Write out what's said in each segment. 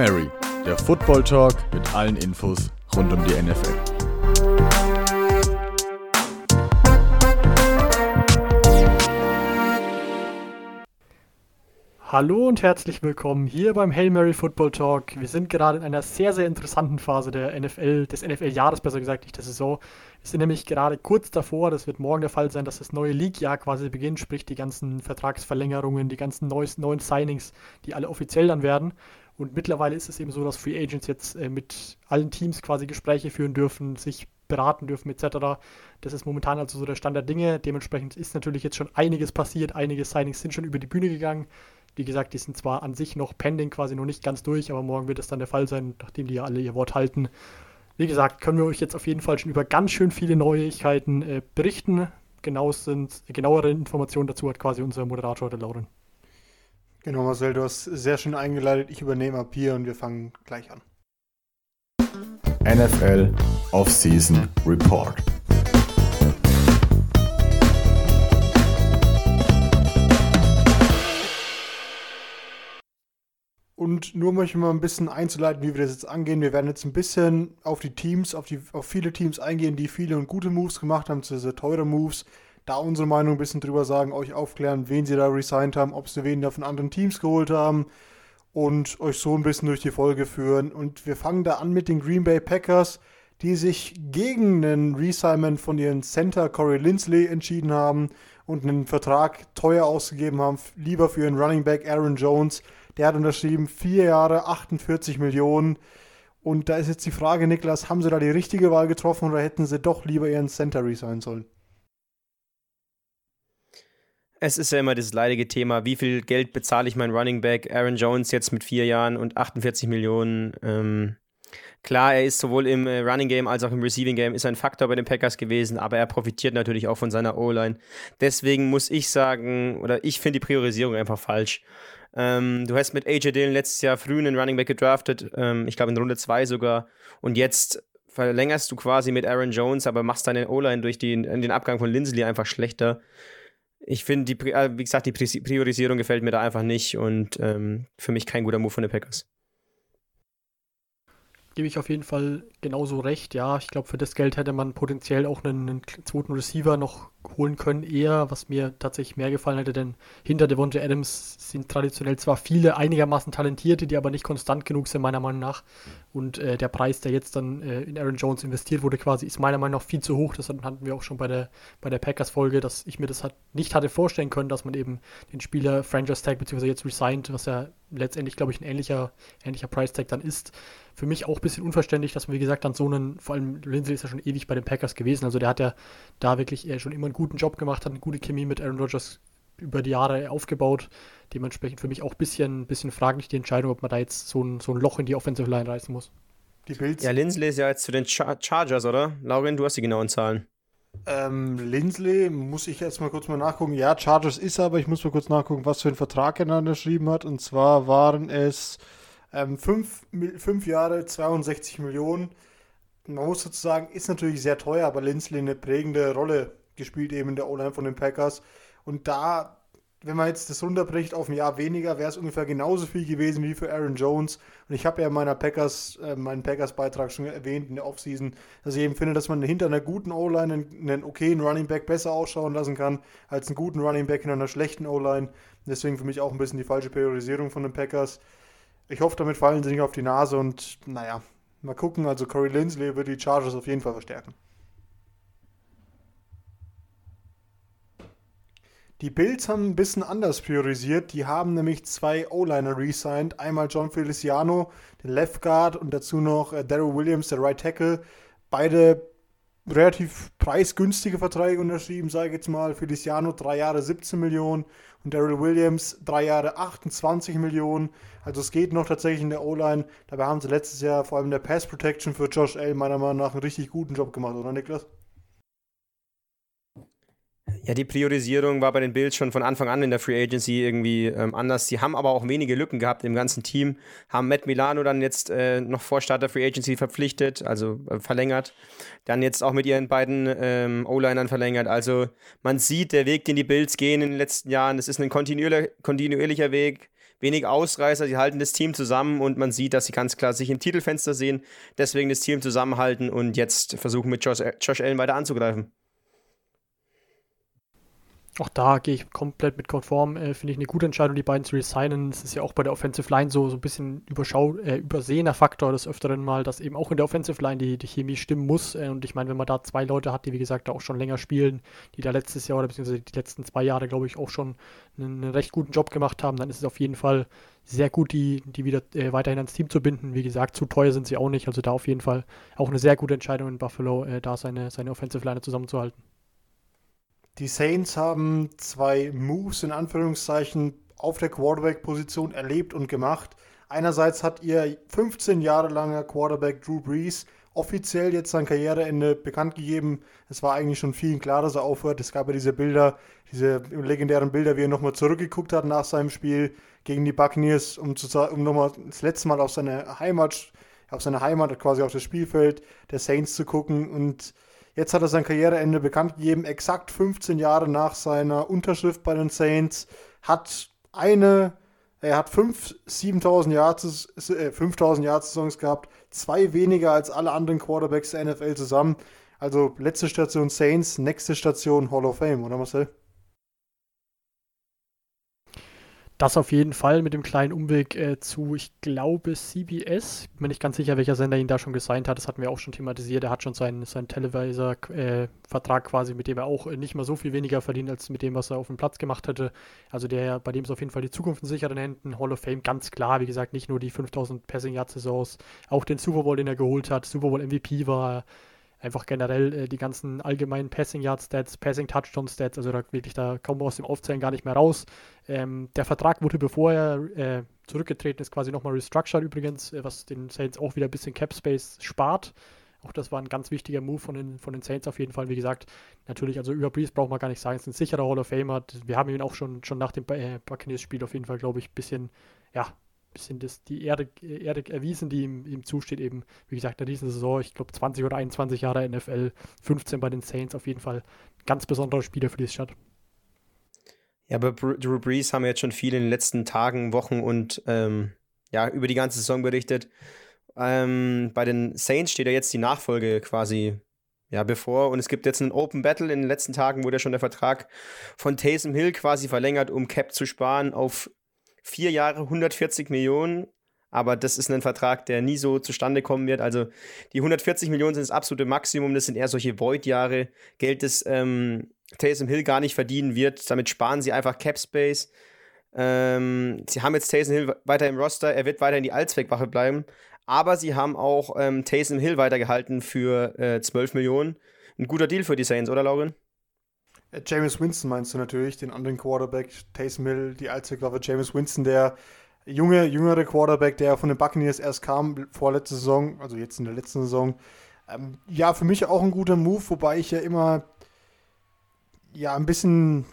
Mary, der Football Talk mit allen Infos rund um die NFL. Hallo und herzlich willkommen hier beim Hail Mary Football Talk. Wir sind gerade in einer sehr, sehr interessanten Phase der NFL, des NFL-Jahres besser gesagt, nicht der Saison. Wir sind nämlich gerade kurz davor, das wird morgen der Fall sein, dass das neue League-Jahr quasi beginnt, sprich die ganzen Vertragsverlängerungen, die ganzen neuen Signings, die alle offiziell dann werden. Und mittlerweile ist es eben so, dass Free Agents jetzt äh, mit allen Teams quasi Gespräche führen dürfen, sich beraten dürfen etc. Das ist momentan also so der Stand der Dinge. Dementsprechend ist natürlich jetzt schon einiges passiert, einige Signings sind schon über die Bühne gegangen. Wie gesagt, die sind zwar an sich noch pending, quasi noch nicht ganz durch, aber morgen wird es dann der Fall sein, nachdem die ja alle ihr Wort halten. Wie gesagt, können wir euch jetzt auf jeden Fall schon über ganz schön viele Neuigkeiten äh, berichten. Genau sind, genauere Informationen dazu hat quasi unser Moderator, der Lauren. Genau, Marcel, du hast sehr schön eingeleitet. Ich übernehme ab hier und wir fangen gleich an. NFL Offseason Report. Und nur möchte ich mal ein bisschen einzuleiten, wie wir das jetzt angehen. Wir werden jetzt ein bisschen auf die Teams, auf, die, auf viele Teams eingehen, die viele und gute Moves gemacht haben, diese teure Moves. Da unsere Meinung ein bisschen drüber sagen, euch aufklären, wen sie da resigned haben, ob sie wen da von anderen Teams geholt haben und euch so ein bisschen durch die Folge führen. Und wir fangen da an mit den Green Bay Packers, die sich gegen einen Resignment von ihren Center Corey Lindsley entschieden haben und einen Vertrag teuer ausgegeben haben, lieber für ihren Running Back Aaron Jones der hat unterschrieben, vier Jahre, 48 Millionen. Und da ist jetzt die Frage, Niklas, haben sie da die richtige Wahl getroffen oder hätten sie doch lieber ihren Center resignen sollen? Es ist ja immer das leidige Thema, wie viel Geld bezahle ich meinen Running Back Aaron Jones jetzt mit vier Jahren und 48 Millionen. Ähm, klar, er ist sowohl im äh, Running Game als auch im Receiving Game ist ein Faktor bei den Packers gewesen, aber er profitiert natürlich auch von seiner O-Line. Deswegen muss ich sagen, oder ich finde die Priorisierung einfach falsch. Ähm, du hast mit AJ Dillon letztes Jahr früh einen Running Back gedraftet, ähm, ich glaube in Runde 2 sogar. Und jetzt verlängerst du quasi mit Aaron Jones, aber machst deine O-Line durch die, den Abgang von Lindsley einfach schlechter. Ich finde, äh, wie gesagt, die Priorisierung gefällt mir da einfach nicht und ähm, für mich kein guter Move von den Packers gebe ich auf jeden Fall genauso recht. Ja, ich glaube, für das Geld hätte man potenziell auch einen, einen, zweiten Receiver noch holen können, eher, was mir tatsächlich mehr gefallen hätte, denn hinter Devonta Adams sind traditionell zwar viele einigermaßen Talentierte, die aber nicht konstant genug sind, meiner Meinung nach. Und äh, der Preis, der jetzt dann äh, in Aaron Jones investiert wurde, quasi, ist meiner Meinung nach viel zu hoch. Das hatten wir auch schon bei der, bei der Packers-Folge, dass ich mir das halt nicht hatte vorstellen können, dass man eben den Spieler Franchise Tag bzw. jetzt resigned, was ja letztendlich, glaube ich, ein ähnlicher, ähnlicher Price Tag dann ist. Für mich auch ein bisschen unverständlich, dass man, wie gesagt, dann so einen, vor allem Lindsay ist ja schon ewig bei den Packers gewesen, also der hat ja da wirklich äh, schon immer einen guten Job gemacht, hat eine gute Chemie mit Aaron Rodgers über die Jahre aufgebaut. Dementsprechend für mich auch ein bisschen, bisschen fraglich die Entscheidung, ob man da jetzt so ein, so ein Loch in die Offensive Line reißen muss. Die Bills. Ja, Lindsley ist ja jetzt zu den Char Chargers, oder? Laurin, du hast die genauen Zahlen. Ähm, Lindsley, muss ich jetzt mal kurz mal nachgucken. Ja, Chargers ist er, aber ich muss mal kurz nachgucken, was für einen Vertrag er dann unterschrieben hat. Und zwar waren es ähm, fünf, fünf Jahre, 62 Millionen. Man muss sozusagen, ist natürlich sehr teuer, aber Lindsley eine prägende Rolle gespielt eben in der O-Line von den Packers. Und da wenn man jetzt das runterbricht auf ein Jahr weniger, wäre es ungefähr genauso viel gewesen wie für Aaron Jones. Und ich habe ja in meiner Packers, äh, meinen Packers-Beitrag schon erwähnt in der Offseason, dass ich eben finde, dass man hinter einer guten O-Line einen, einen okayen Running Back besser ausschauen lassen kann, als einen guten Running Back in einer schlechten O-Line. Deswegen für mich auch ein bisschen die falsche Priorisierung von den Packers. Ich hoffe, damit fallen sie nicht auf die Nase und naja, mal gucken. Also Corey Lindsley wird die Chargers auf jeden Fall verstärken. Die Bills haben ein bisschen anders priorisiert. Die haben nämlich zwei O-Liner resigned. Einmal John Feliciano, den Left Guard, und dazu noch äh, Daryl Williams, der Right Tackle. Beide relativ preisgünstige Verträge unterschrieben, sage ich jetzt mal. Feliciano drei Jahre 17 Millionen und Daryl Williams drei Jahre 28 Millionen. Also es geht noch tatsächlich in der O-Line. Dabei haben sie letztes Jahr vor allem in der Pass Protection für Josh L. meiner Meinung nach einen richtig guten Job gemacht, oder Niklas? Ja, die Priorisierung war bei den Bills schon von Anfang an in der Free Agency irgendwie ähm, anders. Sie haben aber auch wenige Lücken gehabt im ganzen Team. Haben Matt Milano dann jetzt äh, noch vor Start der Free Agency verpflichtet, also äh, verlängert. Dann jetzt auch mit ihren beiden ähm, O-Linern verlängert. Also man sieht, der Weg, den die Bills gehen in den letzten Jahren, das ist ein kontinuierlicher, kontinuierlicher Weg. wenig Ausreißer, sie halten das Team zusammen und man sieht, dass sie ganz klar sich im Titelfenster sehen, deswegen das Team zusammenhalten und jetzt versuchen mit Josh, Josh Allen weiter anzugreifen. Auch da gehe ich komplett mit konform. Äh, Finde ich eine gute Entscheidung, die beiden zu resignen. Es ist ja auch bei der Offensive Line so, so ein bisschen überschau äh, übersehener Faktor des Öfteren mal, dass eben auch in der Offensive Line die, die Chemie stimmen muss. Äh, und ich meine, wenn man da zwei Leute hat, die wie gesagt da auch schon länger spielen, die da letztes Jahr oder beziehungsweise die letzten zwei Jahre, glaube ich, auch schon einen, einen, recht guten Job gemacht haben, dann ist es auf jeden Fall sehr gut, die, die wieder äh, weiterhin ans Team zu binden. Wie gesagt, zu teuer sind sie auch nicht. Also da auf jeden Fall auch eine sehr gute Entscheidung in Buffalo, äh, da seine, seine Offensive Line zusammenzuhalten. Die Saints haben zwei Moves in Anführungszeichen auf der Quarterback-Position erlebt und gemacht. Einerseits hat ihr 15 Jahre langer Quarterback Drew Brees offiziell jetzt sein Karriereende bekannt gegeben. Es war eigentlich schon vielen klar, dass er aufhört. Es gab ja diese Bilder, diese legendären Bilder, wie er nochmal zurückgeguckt hat nach seinem Spiel gegen die Buccaneers, um, um nochmal das letzte Mal auf seine Heimat, auf seine Heimat, quasi auf das Spielfeld der Saints zu gucken und Jetzt hat er sein Karriereende bekannt gegeben, exakt 15 Jahre nach seiner Unterschrift bei den Saints. Hat eine, er hat fünf 7000 Yards, äh, 5000 Yards Saisons gehabt, zwei weniger als alle anderen Quarterbacks der NFL zusammen. Also letzte Station Saints, nächste Station Hall of Fame, oder Marcel? Das auf jeden Fall mit dem kleinen Umweg äh, zu, ich glaube, CBS. Bin mir nicht ganz sicher, welcher Sender ihn da schon gesigned hat. Das hatten wir auch schon thematisiert. Er hat schon seinen, seinen Televisor-Vertrag äh, quasi, mit dem er auch äh, nicht mal so viel weniger verdient, als mit dem, was er auf dem Platz gemacht hätte. Also der, bei dem ist auf jeden Fall die Zukunft in sicheren Händen. Hall of Fame, ganz klar. Wie gesagt, nicht nur die 5000 Passing Yard Saisons, auch den Super Bowl, den er geholt hat. Super Bowl MVP war er einfach generell äh, die ganzen allgemeinen Passing Yard Stats, Passing Touchdown Stats, also da wirklich da kaum aus dem Aufzählen gar nicht mehr raus. Ähm, der Vertrag wurde, bevor er äh, zurückgetreten ist, quasi nochmal restructured übrigens, äh, was den Saints auch wieder ein bisschen Cap Space spart. Auch das war ein ganz wichtiger Move von den, von den Saints auf jeden Fall. Wie gesagt, natürlich, also über Breeze braucht man gar nicht sagen, es ist ein sicherer Hall of Famer. Wir haben ihn auch schon, schon nach dem äh, Buccaneers-Spiel auf jeden Fall, glaube ich, ein bisschen, ja, bisschen das, die Erde, Erde erwiesen, die ihm, ihm zusteht. Eben, wie gesagt, in dieser Saison, ich glaube 20 oder 21 Jahre NFL, 15 bei den Saints, auf jeden Fall ganz besonderer Spieler für die Stadt. Ja, aber Drew Brees haben wir jetzt schon viel in den letzten Tagen, Wochen und ähm, ja, über die ganze Saison berichtet. Ähm, bei den Saints steht ja jetzt die Nachfolge quasi ja, bevor. Und es gibt jetzt einen Open Battle in den letzten Tagen, wurde ja schon der Vertrag von Taysom Hill quasi verlängert, um Cap zu sparen auf vier Jahre 140 Millionen. Aber das ist ein Vertrag, der nie so zustande kommen wird. Also die 140 Millionen sind das absolute Maximum. Das sind eher solche Void-Jahre. Geld, das ähm, Taysom Hill gar nicht verdienen wird. Damit sparen sie einfach Cap Space. Ähm, sie haben jetzt Taysom Hill weiter im Roster. Er wird weiter in die Allzweckwache bleiben. Aber sie haben auch ähm, Taysom Hill weitergehalten für äh, 12 Millionen. Ein guter Deal für die Saints, oder Lauren? James Winston meinst du natürlich, den anderen Quarterback, Taysom Hill, die Allzweckwaffe James Winston, der junge, jüngere Quarterback, der von den Buccaneers erst kam, vorletzte Saison, also jetzt in der letzten Saison. Ähm, ja, für mich auch ein guter Move, wobei ich ja immer ja ein bisschen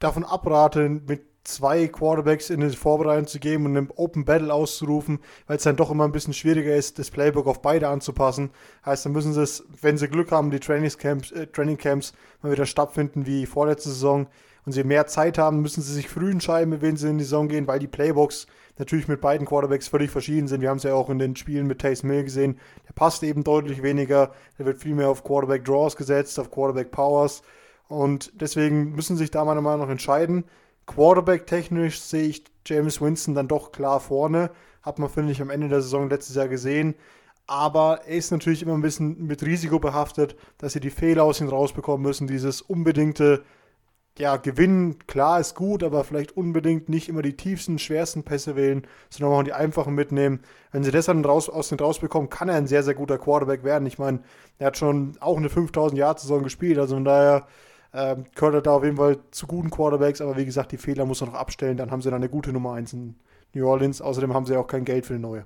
davon abrate, mit zwei Quarterbacks in die Vorbereitung zu geben und einen Open Battle auszurufen, weil es dann doch immer ein bisschen schwieriger ist, das Playbook auf beide anzupassen. Heißt, dann müssen sie es, wenn sie Glück haben, die Trainingscamps, äh, Trainingcamps mal wieder stattfinden wie vorletzte Saison und sie mehr Zeit haben, müssen sie sich früh entscheiden, mit wem sie in die Saison gehen, weil die Playbooks natürlich mit beiden Quarterbacks völlig verschieden sind. Wir haben es ja auch in den Spielen mit Taysom Hill gesehen. Der passt eben deutlich weniger. Der wird viel mehr auf Quarterback Draws gesetzt, auf Quarterback Powers. Und deswegen müssen sich da meiner Meinung nach entscheiden. Quarterback-technisch sehe ich James Winston dann doch klar vorne. Hat man, finde ich, am Ende der Saison letztes Jahr gesehen. Aber er ist natürlich immer ein bisschen mit Risiko behaftet, dass sie die Fehler aus ihm rausbekommen müssen. Dieses unbedingte ja, Gewinnen, klar, ist gut, aber vielleicht unbedingt nicht immer die tiefsten, schwersten Pässe wählen, sondern auch die einfachen mitnehmen. Wenn sie das dann raus, aus den rausbekommen, kann er ein sehr, sehr guter Quarterback werden. Ich meine, er hat schon auch eine 5000 Yard Saison gespielt, also von daher ähm, er da auf jeden Fall zu guten Quarterbacks, aber wie gesagt, die Fehler muss er noch abstellen, dann haben sie dann eine gute Nummer 1 in New Orleans. Außerdem haben sie auch kein Geld für eine neue.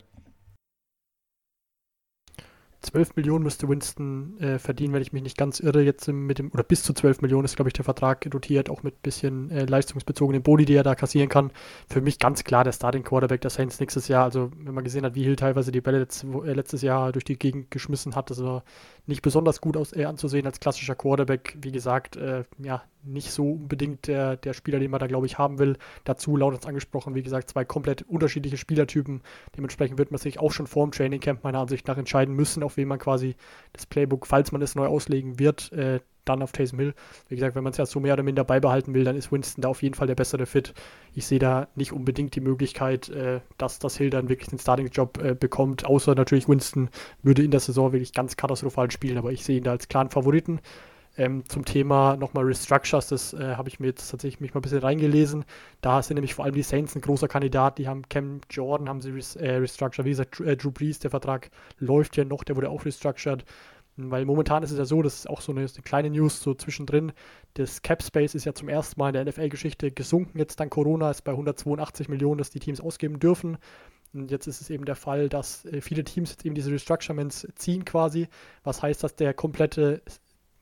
12 Millionen müsste Winston äh, verdienen, wenn ich mich nicht ganz irre, jetzt mit dem, oder bis zu 12 Millionen ist, glaube ich, der Vertrag dotiert, auch mit bisschen äh, leistungsbezogenen Boni, die er da kassieren kann. Für mich ganz klar der Starting Quarterback der Saints nächstes Jahr. Also, wenn man gesehen hat, wie Hill teilweise die Bälle letzt, äh, letztes Jahr durch die Gegend geschmissen hat, das war nicht besonders gut aus, äh, anzusehen als klassischer Quarterback. Wie gesagt, äh, ja, nicht so unbedingt der, der Spieler, den man da, glaube ich, haben will. Dazu, laut uns angesprochen, wie gesagt, zwei komplett unterschiedliche Spielertypen. Dementsprechend wird man sich auch schon vor dem Training Camp meiner Ansicht nach entscheiden müssen, auf wen man quasi das Playbook, falls man es neu auslegen wird, äh, dann auf Taysom Hill. Wie gesagt, wenn man es ja so mehr oder minder beibehalten will, dann ist Winston da auf jeden Fall der bessere Fit. Ich sehe da nicht unbedingt die Möglichkeit, äh, dass das Hill dann wirklich den Starting-Job äh, bekommt, außer natürlich Winston würde in der Saison wirklich ganz katastrophal spielen, aber ich sehe ihn da als klaren Favoriten. Ähm, zum Thema nochmal Restructures, das äh, habe ich mir jetzt tatsächlich mich mal ein bisschen reingelesen. Da sind nämlich vor allem die Saints ein großer Kandidat. Die haben Cam Jordan, haben sie res äh, restructured. Wie gesagt, äh, Drew Brees, der Vertrag läuft ja noch, der wurde auch restructured. Weil momentan ist es ja so, das ist auch so eine, eine kleine News so zwischendrin. Das Cap Space ist ja zum ersten Mal in der NFL-Geschichte gesunken. Jetzt dank Corona ist bei 182 Millionen, dass die Teams ausgeben dürfen. Und jetzt ist es eben der Fall, dass äh, viele Teams jetzt eben diese Restructurements ziehen quasi. Was heißt, dass der komplette,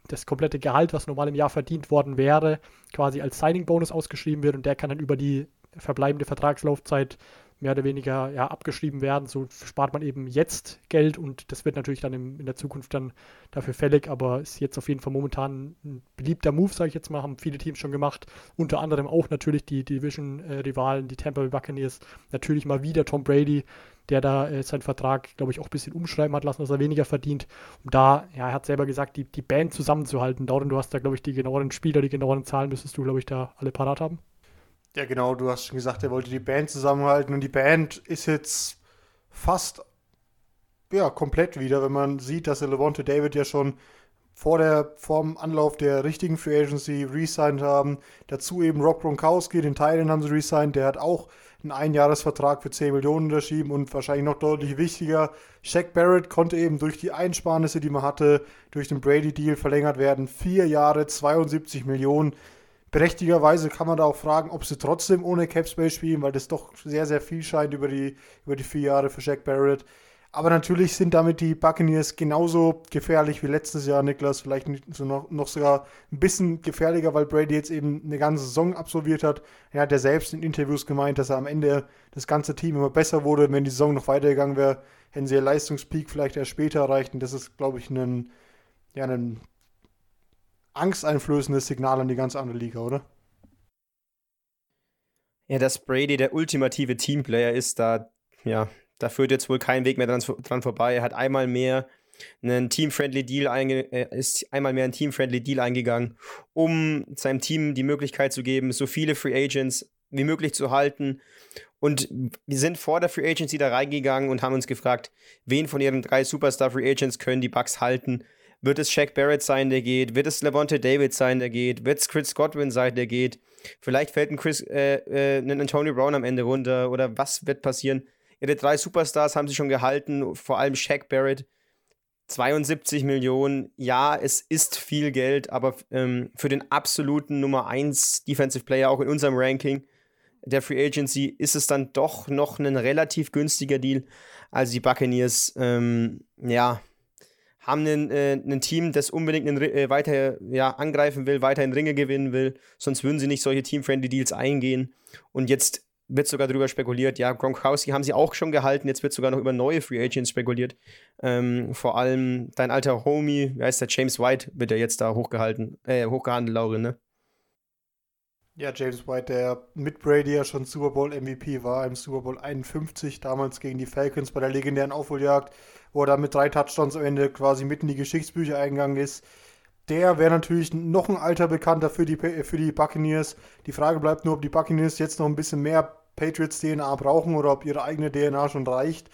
das komplette Gehalt, was normal im Jahr verdient worden wäre, quasi als Signing-Bonus ausgeschrieben wird und der kann dann über die verbleibende Vertragslaufzeit mehr oder weniger ja, abgeschrieben werden. So spart man eben jetzt Geld und das wird natürlich dann im, in der Zukunft dann dafür fällig, aber ist jetzt auf jeden Fall momentan ein beliebter Move, sage ich jetzt mal, haben viele Teams schon gemacht. Unter anderem auch natürlich die Division-Rivalen, die Tampa Bay Buccaneers, natürlich mal wieder Tom Brady, der da äh, seinen Vertrag, glaube ich, auch ein bisschen umschreiben hat lassen, dass er weniger verdient. Um da, ja, er hat selber gesagt, die, die Band zusammenzuhalten. Dauren, du hast da, glaube ich, die genaueren Spieler, die genaueren Zahlen müsstest du, glaube ich, da alle parat haben. Ja, genau, du hast schon gesagt, er wollte die Band zusammenhalten und die Band ist jetzt fast ja, komplett wieder, wenn man sieht, dass der Levante David ja schon vor der vorm Anlauf der richtigen Free Agency resigned haben. Dazu eben Rob Gronkowski, den Teilen haben sie resigned, der hat auch einen Einjahresvertrag für 10 Millionen unterschrieben und wahrscheinlich noch deutlich wichtiger, Shaq Barrett konnte eben durch die Einsparnisse, die man hatte, durch den Brady-Deal verlängert werden. Vier Jahre, 72 Millionen. Berechtigerweise kann man da auch fragen, ob sie trotzdem ohne Capspace spielen, weil das doch sehr, sehr viel scheint über die, über die vier Jahre für Jack Barrett. Aber natürlich sind damit die Buccaneers genauso gefährlich wie letztes Jahr, Niklas. Vielleicht so noch, noch sogar ein bisschen gefährlicher, weil Brady jetzt eben eine ganze Saison absolviert hat. Er hat ja selbst in Interviews gemeint, dass er am Ende das ganze Team immer besser wurde. Wenn die Saison noch weitergegangen wäre, hätten sie ihr Leistungspeak vielleicht erst später erreicht. Und das ist, glaube ich, ein, ja, ein angsteinflößendes Signal an die ganz andere Liga, oder? Ja, dass Brady der ultimative Teamplayer ist, da, ja, da führt jetzt wohl kein Weg mehr dran, dran vorbei. Er hat einmal mehr einen Team-Friendly Deal einge äh, ist einmal mehr ein Team-Friendly Deal eingegangen, um seinem Team die Möglichkeit zu geben, so viele Free Agents wie möglich zu halten. Und wir sind vor der Free Agency da reingegangen und haben uns gefragt, wen von ihren drei Superstar Free Agents können die Bucks halten? Wird es Shaq Barrett sein, der geht? Wird es Levante David sein, der geht? Wird es Chris Godwin sein, der geht? Vielleicht fällt ein, Chris, äh, äh, ein Antonio Brown am Ende runter oder was wird passieren? Ihre drei Superstars haben sie schon gehalten, vor allem Shaq Barrett. 72 Millionen, ja, es ist viel Geld, aber ähm, für den absoluten Nummer 1 Defensive Player, auch in unserem Ranking der Free Agency, ist es dann doch noch ein relativ günstiger Deal. Also die Buccaneers, ähm, ja, haben ein, äh, Team, das unbedingt einen, äh, weiter ja, angreifen will, weiter in Ringe gewinnen will. Sonst würden sie nicht solche Team-Friendly Deals eingehen. Und jetzt wird sogar darüber spekuliert, ja, Gronkowski haben sie auch schon gehalten, jetzt wird sogar noch über neue Free Agents spekuliert. Ähm, vor allem dein alter Homie, wie heißt der, James White, wird ja jetzt da hochgehalten, äh, hochgehandelt, Laurin, ne? Ja, James White, der mit Brady ja schon Super Bowl MVP war, im Super Bowl 51, damals gegen die Falcons bei der legendären Aufholjagd er dann mit drei Touchdowns am Ende quasi mitten in die Geschichtsbücher eingegangen ist. Der wäre natürlich noch ein alter Bekannter für die, für die Buccaneers. Die Frage bleibt nur, ob die Buccaneers jetzt noch ein bisschen mehr Patriots-DNA brauchen oder ob ihre eigene DNA schon reicht.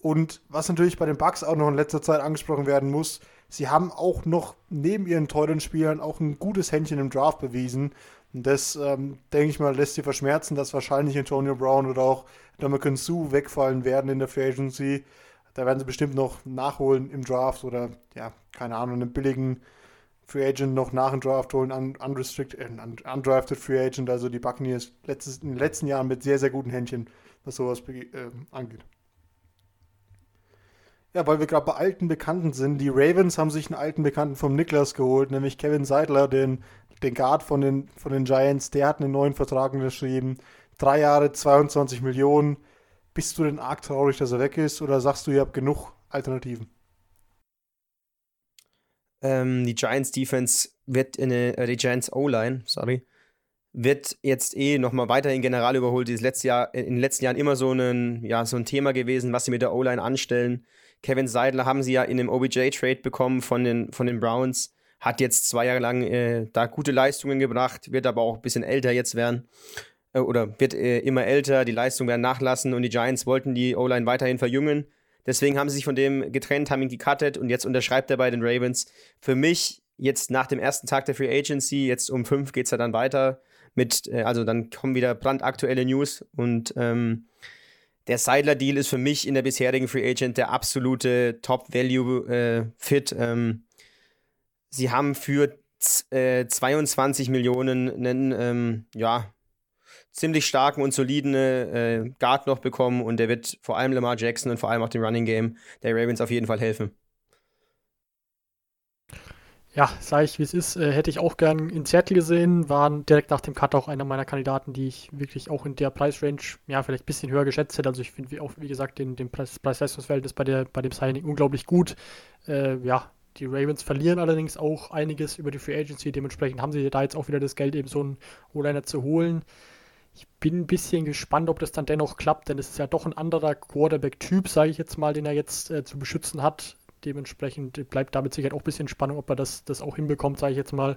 Und was natürlich bei den Bucks auch noch in letzter Zeit angesprochen werden muss, sie haben auch noch neben ihren teuren Spielern auch ein gutes Händchen im Draft bewiesen. Und das, ähm, denke ich mal, lässt sie verschmerzen, dass wahrscheinlich Antonio Brown oder auch Dominican Sue wegfallen werden in der Free Agency. Da werden sie bestimmt noch nachholen im Draft oder, ja, keine Ahnung, einen billigen Free Agent noch nach dem Draft holen, un unrestricted, äh, undrafted Free Agent. Also die Buccaneers letztes, in den letzten Jahren mit sehr, sehr guten Händchen, was sowas äh, angeht. Ja, weil wir gerade bei alten Bekannten sind. Die Ravens haben sich einen alten Bekannten vom Niklas geholt, nämlich Kevin Seidler, den, den Guard von den, von den Giants. Der hat einen neuen Vertrag unterschrieben. Drei Jahre, 22 Millionen. Bist du denn arg traurig, dass er weg ist oder sagst du, ihr habt genug Alternativen? Ähm, die Giants Defense wird eine, äh, die Giants O-Line, sorry, wird jetzt eh nochmal weiterhin general überholt. Dieses letzte Jahr, in den letzten Jahren immer so ein, ja, so ein Thema gewesen, was sie mit der O-Line anstellen. Kevin Seidler haben sie ja in dem OBJ-Trade bekommen von den, von den Browns. Hat jetzt zwei Jahre lang äh, da gute Leistungen gebracht, wird aber auch ein bisschen älter jetzt werden. Äh, oder wird äh, immer älter, die Leistungen werden nachlassen und die Giants wollten die O-Line weiterhin verjüngen. Deswegen haben sie sich von dem getrennt, haben ihn gecuttet und jetzt unterschreibt er bei den Ravens. Für mich jetzt nach dem ersten Tag der Free Agency, jetzt um fünf geht es ja dann weiter mit, äh, also dann kommen wieder brandaktuelle News und ähm, der Seidler-Deal ist für mich in der bisherigen Free Agent der absolute Top-Value-Fit. Äh, ähm, sie haben für äh, 22 Millionen einen, ähm, ja, ziemlich starken und soliden äh, Guard noch bekommen und der wird vor allem Lamar Jackson und vor allem auch dem Running Game der Ravens auf jeden Fall helfen. Ja, sage ich, wie es ist, äh, hätte ich auch gern in Seattle gesehen, waren direkt nach dem Cut auch einer meiner Kandidaten, die ich wirklich auch in der Preisrange, ja, vielleicht ein bisschen höher geschätzt hätte. Also ich finde auch, wie gesagt, den, den Preis-Leistungsverhältnis bei, bei dem Signing unglaublich gut. Äh, ja, die Ravens verlieren allerdings auch einiges über die Free Agency, dementsprechend haben sie da jetzt auch wieder das Geld, eben so einen O-Liner zu holen. Ich bin ein bisschen gespannt, ob das dann dennoch klappt, denn es ist ja doch ein anderer Quarterback-Typ, sage ich jetzt mal, den er jetzt äh, zu beschützen hat. Dementsprechend bleibt damit sicher auch ein bisschen Spannung, ob er das, das auch hinbekommt, sage ich jetzt mal.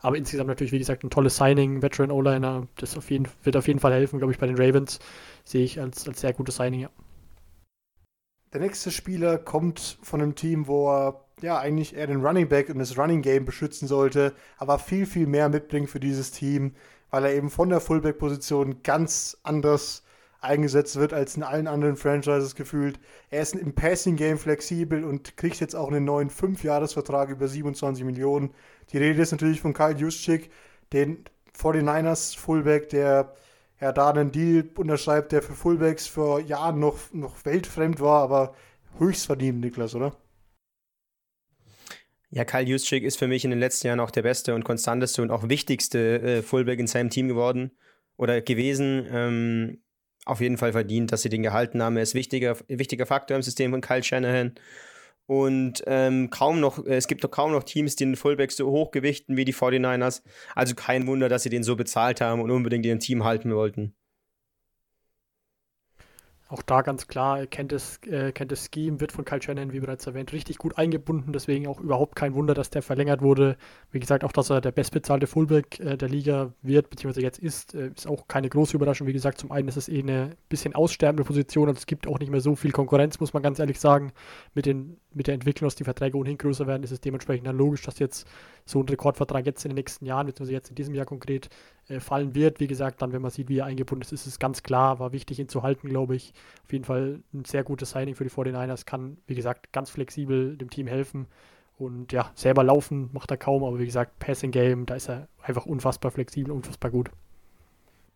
Aber insgesamt natürlich, wie gesagt, ein tolles Signing, Veteran O-Liner. Das auf jeden, wird auf jeden Fall helfen, glaube ich, bei den Ravens. Sehe ich als, als sehr gutes Signing, ja. Der nächste Spieler kommt von einem Team, wo er ja eigentlich eher den Running Back und das Running Game beschützen sollte, aber viel, viel mehr mitbringt für dieses Team weil er eben von der Fullback-Position ganz anders eingesetzt wird als in allen anderen Franchises gefühlt. Er ist im Passing-Game flexibel und kriegt jetzt auch einen neuen 5-Jahres-Vertrag über 27 Millionen. Die Rede ist natürlich von Kyle Juszczyk, den 49ers Fullback, der ja da einen Deal unterschreibt, der für Fullbacks vor Jahren noch, noch weltfremd war, aber höchst verdient, Niklas, oder? Ja, Kyle Juszczyk ist für mich in den letzten Jahren auch der beste und konstanteste und auch wichtigste äh, Fullback in seinem Team geworden oder gewesen. Ähm, auf jeden Fall verdient, dass sie den gehalten haben. Er ist wichtiger, wichtiger Faktor im System von Kyle Shanahan. Und ähm, kaum noch, es gibt doch kaum noch Teams, die den Fullback so hoch gewichten wie die 49ers. Also kein Wunder, dass sie den so bezahlt haben und unbedingt ihren Team halten wollten. Auch da ganz klar, er kennt das, äh, kennt das Scheme, wird von Kyle Shannon, wie bereits erwähnt, richtig gut eingebunden. Deswegen auch überhaupt kein Wunder, dass der verlängert wurde. Wie gesagt, auch dass er der bestbezahlte Fullback äh, der Liga wird, beziehungsweise jetzt ist, äh, ist auch keine große Überraschung. Wie gesagt, zum einen ist es eh eine bisschen aussterbende Position. Also es gibt auch nicht mehr so viel Konkurrenz, muss man ganz ehrlich sagen. Mit, den, mit der Entwicklung, dass die Verträge ohnehin größer werden, ist es dementsprechend dann logisch, dass jetzt so ein Rekordvertrag jetzt in den nächsten Jahren, beziehungsweise jetzt in diesem Jahr konkret, äh, fallen wird. Wie gesagt, dann, wenn man sieht, wie er eingebunden ist, ist es ganz klar, war wichtig, ihn zu halten, glaube ich. Auf jeden Fall ein sehr gutes Signing für die 49ers, kann, wie gesagt, ganz flexibel dem Team helfen. Und ja, selber laufen macht er kaum, aber wie gesagt, Passing Game, da ist er einfach unfassbar flexibel, unfassbar gut.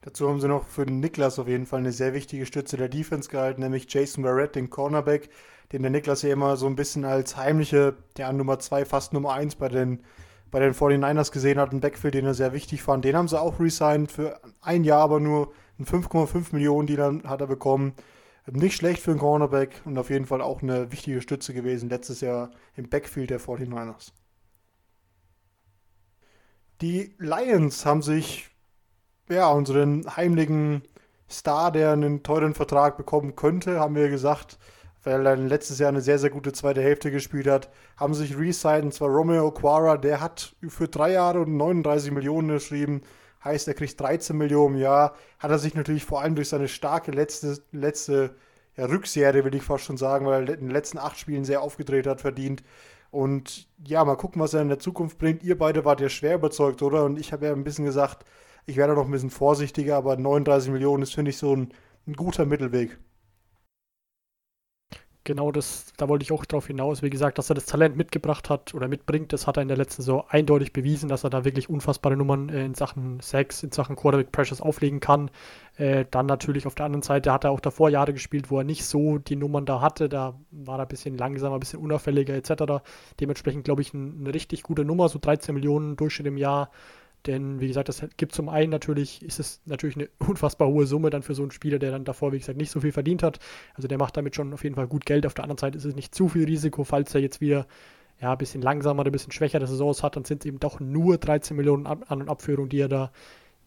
Dazu haben sie noch für den Niklas auf jeden Fall eine sehr wichtige Stütze der Defense gehalten, nämlich Jason Barrett, den Cornerback, den der Niklas ja immer so ein bisschen als heimliche, der Nummer 2, fast Nummer 1 bei den bei den 49ers gesehen hat, einen Backfield, den er sehr wichtig fand. Den haben sie auch resigned für ein Jahr, aber nur einen 5,5 Millionen, dann hat er bekommen. Nicht schlecht für einen Cornerback und auf jeden Fall auch eine wichtige Stütze gewesen letztes Jahr im Backfield der 49ers. Die Lions haben sich ja unseren heimlichen Star, der einen teuren Vertrag bekommen könnte, haben wir gesagt, weil er letztes Jahr eine sehr, sehr gute zweite Hälfte gespielt hat, haben sich resigned, und zwar Romeo Quara, der hat für drei Jahre und 39 Millionen geschrieben, heißt, er kriegt 13 Millionen im Jahr, hat er sich natürlich vor allem durch seine starke letzte, letzte ja, Rückserie, will ich fast schon sagen, weil er in den letzten acht Spielen sehr aufgedreht hat, verdient. Und ja, mal gucken, was er in der Zukunft bringt. Ihr beide wart ja schwer überzeugt, oder? Und ich habe ja ein bisschen gesagt, ich werde noch ein bisschen vorsichtiger, aber 39 Millionen ist, finde ich, so ein, ein guter Mittelweg genau das, da wollte ich auch darauf hinaus. Wie gesagt, dass er das Talent mitgebracht hat oder mitbringt, das hat er in der letzten Saison eindeutig bewiesen, dass er da wirklich unfassbare Nummern äh, in Sachen Sex, in Sachen Quarterback Pressures auflegen kann. Äh, dann natürlich auf der anderen Seite hat er auch davor Jahre gespielt, wo er nicht so die Nummern da hatte. Da war er ein bisschen langsamer, ein bisschen unauffälliger etc. Dementsprechend glaube ich ein, eine richtig gute Nummer, so 13 Millionen Durchschnitt im Jahr. Denn wie gesagt, das gibt zum einen natürlich, ist es natürlich eine unfassbar hohe Summe dann für so einen Spieler, der dann davor, wie gesagt, nicht so viel verdient hat. Also der macht damit schon auf jeden Fall gut Geld. Auf der anderen Seite ist es nicht zu viel Risiko, falls er jetzt wieder ja, ein bisschen langsamer, ein bisschen schwächere Saisons hat, dann sind es eben doch nur 13 Millionen An- und Abführung, die er da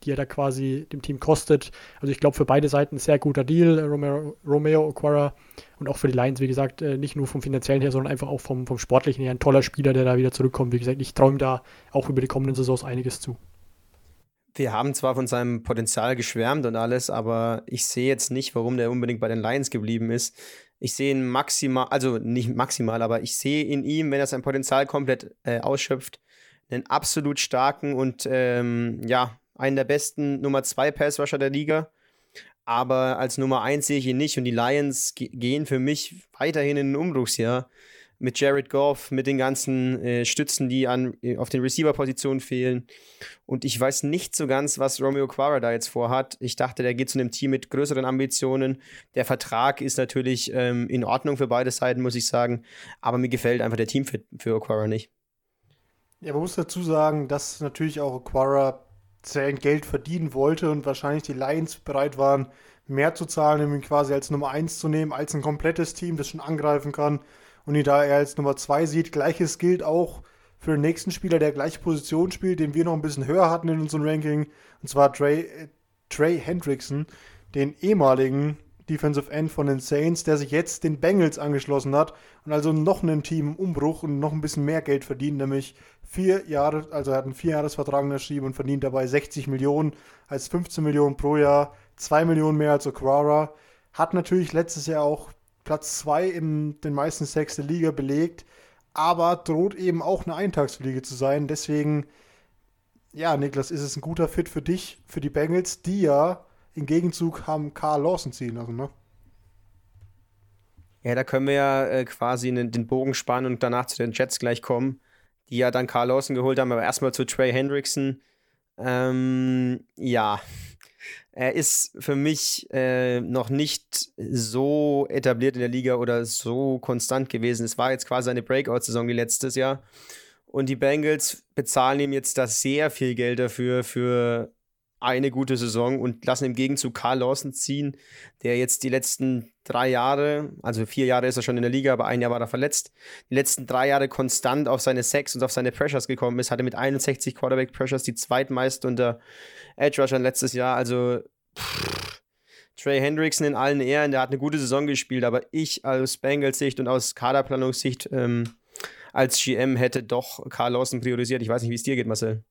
die er da quasi dem Team kostet. Also ich glaube für beide Seiten ein sehr guter Deal, Romeo, Romeo Aquara und auch für die Lions, wie gesagt, äh, nicht nur vom finanziellen her, sondern einfach auch vom, vom sportlichen her ein toller Spieler, der da wieder zurückkommt. Wie gesagt, ich träume da auch über die kommenden Saisons einiges zu. Wir haben zwar von seinem Potenzial geschwärmt und alles, aber ich sehe jetzt nicht, warum der unbedingt bei den Lions geblieben ist. Ich sehe ihn maximal, also nicht maximal, aber ich sehe in ihm, wenn er sein Potenzial komplett äh, ausschöpft, einen absolut starken und ähm, ja, einen der besten Nummer 2 Pass-Rusher der Liga. Aber als Nummer 1 sehe ich ihn nicht. Und die Lions gehen für mich weiterhin in ein Umbruchsjahr. Mit Jared Goff, mit den ganzen äh, Stützen, die an, äh, auf den Receiver-Positionen fehlen. Und ich weiß nicht so ganz, was Romeo Quara da jetzt vorhat. Ich dachte, der geht zu einem Team mit größeren Ambitionen. Der Vertrag ist natürlich ähm, in Ordnung für beide Seiten, muss ich sagen. Aber mir gefällt einfach der Teamfit für Aquara nicht. Ja, man muss dazu sagen, dass natürlich auch Aquara sein Geld verdienen wollte und wahrscheinlich die Lions bereit waren, mehr zu zahlen, um ihn quasi als Nummer 1 zu nehmen, als ein komplettes Team, das schon angreifen kann und ihn da er als Nummer 2 sieht. Gleiches gilt auch für den nächsten Spieler, der gleiche Position spielt, den wir noch ein bisschen höher hatten in unserem Ranking, und zwar Trey, äh, Trey Hendrickson, den ehemaligen Defensive End von den Saints, der sich jetzt den Bengals angeschlossen hat und also noch einen Team im Umbruch und noch ein bisschen mehr Geld verdient, nämlich vier Jahre, also er hat einen Vierjahresvertrag unterschrieben und verdient dabei 60 Millionen, als 15 Millionen pro Jahr, 2 Millionen mehr als Okwara. Hat natürlich letztes Jahr auch Platz 2 in den meisten Sacks der Liga belegt, aber droht eben auch eine Eintagsfliege zu sein. Deswegen, ja, Niklas, ist es ein guter Fit für dich, für die Bengals, die ja im Gegenzug haben Carl Lawson ziehen lassen, ne? Ja, da können wir ja äh, quasi den, den Bogen spannen und danach zu den Jets gleich kommen, die ja dann Carl Lawson geholt haben, aber erstmal zu Trey Hendrickson. Ähm, ja, er ist für mich äh, noch nicht so etabliert in der Liga oder so konstant gewesen. Es war jetzt quasi eine Breakout-Saison wie letztes Jahr. Und die Bengals bezahlen ihm jetzt da sehr viel Geld dafür, für eine gute Saison und lassen im Gegenzug Carl Lawson ziehen, der jetzt die letzten drei Jahre, also vier Jahre ist er schon in der Liga, aber ein Jahr war er verletzt, die letzten drei Jahre konstant auf seine Sex und auf seine Pressures gekommen ist, hatte mit 61 Quarterback Pressures die zweitmeisten unter Edge Rushern letztes Jahr, also pff, Trey Hendrickson in allen Ehren, der hat eine gute Saison gespielt, aber ich aus Bengals Sicht und aus Kaderplanungssicht ähm, als GM hätte doch Carl Lawson priorisiert. Ich weiß nicht, wie es dir geht, Marcel.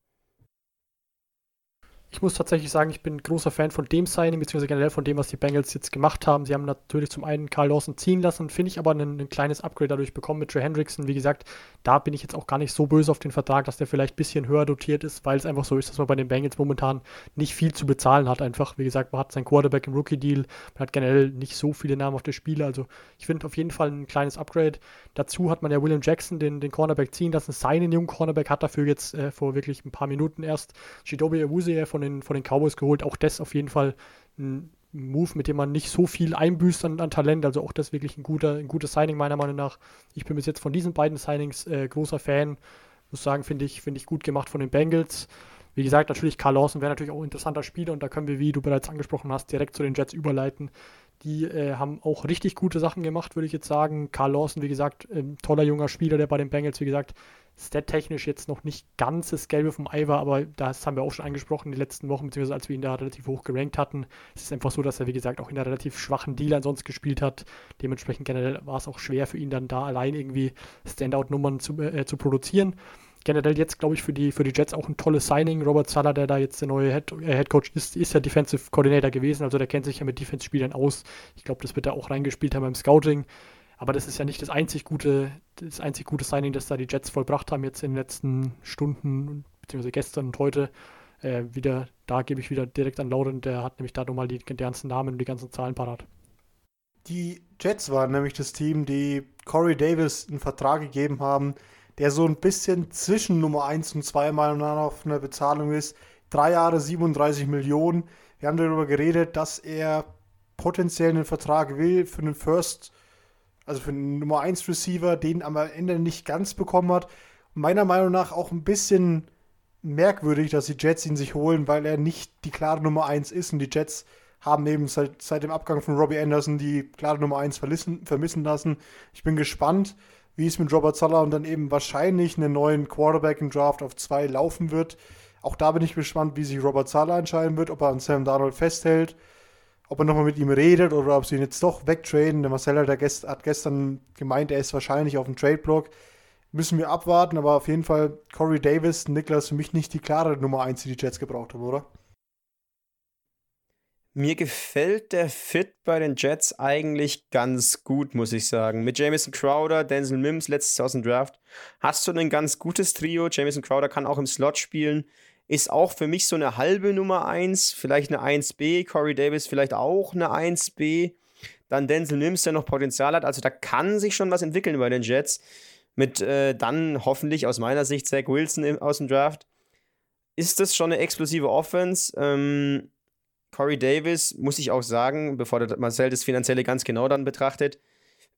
Ich muss tatsächlich sagen, ich bin großer Fan von dem Signing, beziehungsweise generell von dem, was die Bengals jetzt gemacht haben. Sie haben natürlich zum einen Carl Lawson ziehen lassen, finde ich aber ein, ein, kleines Upgrade dadurch bekommen mit Trey Hendrickson. Wie gesagt, da bin ich jetzt auch gar nicht so böse auf den Vertrag, dass der vielleicht ein bisschen höher dotiert ist, weil es einfach so ist, dass man bei den Bengals momentan nicht viel zu bezahlen hat. Einfach, wie gesagt, man hat seinen Quarterback im Rookie-Deal, man hat generell nicht so viele Namen auf der Spiele. Also ich finde auf jeden Fall ein kleines Upgrade. Dazu hat man ja William Jackson, den, den Cornerback, ziehen lassen. Seinen jungen Cornerback hat dafür jetzt äh, vor wirklich ein paar Minuten erst Shidobi Awuzie von den, von den Cowboys geholt. Auch das auf jeden Fall ein Move, mit dem man nicht so viel einbüßt an, an Talent. Also auch das wirklich ein, guter, ein gutes Signing, meiner Meinung nach. Ich bin bis jetzt von diesen beiden Signings äh, großer Fan. Muss sagen, finde ich, find ich gut gemacht von den Bengals. Wie gesagt, natürlich Carl Lawson wäre natürlich auch ein interessanter Spieler und da können wir, wie du bereits angesprochen hast, direkt zu den Jets überleiten. Die äh, haben auch richtig gute Sachen gemacht, würde ich jetzt sagen. Carl Lawson, wie gesagt, ähm, toller junger Spieler, der bei den Bengals, wie gesagt, stat-technisch jetzt noch nicht ganz das Gelbe vom Ei war, aber das haben wir auch schon angesprochen in den letzten Wochen, beziehungsweise als wir ihn da relativ hoch gerankt hatten. Es ist einfach so, dass er, wie gesagt, auch in einer relativ schwachen Deal ansonsten gespielt hat. Dementsprechend generell war es auch schwer für ihn dann da allein irgendwie Standout-Nummern zu, äh, zu produzieren generell jetzt, glaube ich, für die, für die Jets auch ein tolles Signing. Robert Sala, der da jetzt der neue Head, äh, Head Coach ist, ist ja Defensive Coordinator gewesen, also der kennt sich ja mit Defense-Spielern aus. Ich glaube, das wird er auch reingespielt haben beim Scouting. Aber das ist ja nicht das einzig gute, das einzig gute Signing, das da die Jets vollbracht haben jetzt in den letzten Stunden, beziehungsweise gestern und heute. Äh, wieder, da gebe ich wieder direkt an Lauren, der hat nämlich da nochmal die, die ganzen Namen und die ganzen Zahlen parat. Die Jets waren nämlich das Team, die Corey Davis einen Vertrag gegeben haben, der so ein bisschen zwischen Nummer 1 und 2 Mal auf einer Bezahlung ist. Drei Jahre 37 Millionen. Wir haben darüber geredet, dass er potenziell einen Vertrag will für einen First also für einen Nummer 1 Receiver, den am Ende nicht ganz bekommen hat. Meiner Meinung nach auch ein bisschen merkwürdig, dass die Jets ihn sich holen, weil er nicht die klare Nummer 1 ist und die Jets haben eben seit, seit dem Abgang von Robbie Anderson die klare Nummer 1 vermissen, vermissen lassen. Ich bin gespannt, wie es mit Robert Sala und dann eben wahrscheinlich einen neuen Quarterback im Draft auf zwei laufen wird. Auch da bin ich gespannt, wie sich Robert Sala entscheiden wird, ob er an Sam Darnold festhält, ob er nochmal mit ihm redet oder ob sie ihn jetzt doch wegtraden. Der Marcel hat, gest hat gestern gemeint, er ist wahrscheinlich auf dem Trade-Block. Müssen wir abwarten, aber auf jeden Fall Corey Davis, Niklas, für mich nicht die klare Nummer 1, die die Jets gebraucht haben, oder? Mir gefällt der Fit bei den Jets eigentlich ganz gut, muss ich sagen. Mit Jamison Crowder, Denzel Mims letztes aus dem Draft hast du ein ganz gutes Trio. Jamison Crowder kann auch im Slot spielen. Ist auch für mich so eine halbe Nummer 1, vielleicht eine 1B. Corey Davis vielleicht auch eine 1B. Dann Denzel Mims, der noch Potenzial hat. Also da kann sich schon was entwickeln bei den Jets. Mit äh, dann hoffentlich aus meiner Sicht Zach Wilson im, aus dem Draft. Ist das schon eine explosive Offense? Ähm, Corey Davis, muss ich auch sagen, bevor Marcel das Finanzielle ganz genau dann betrachtet,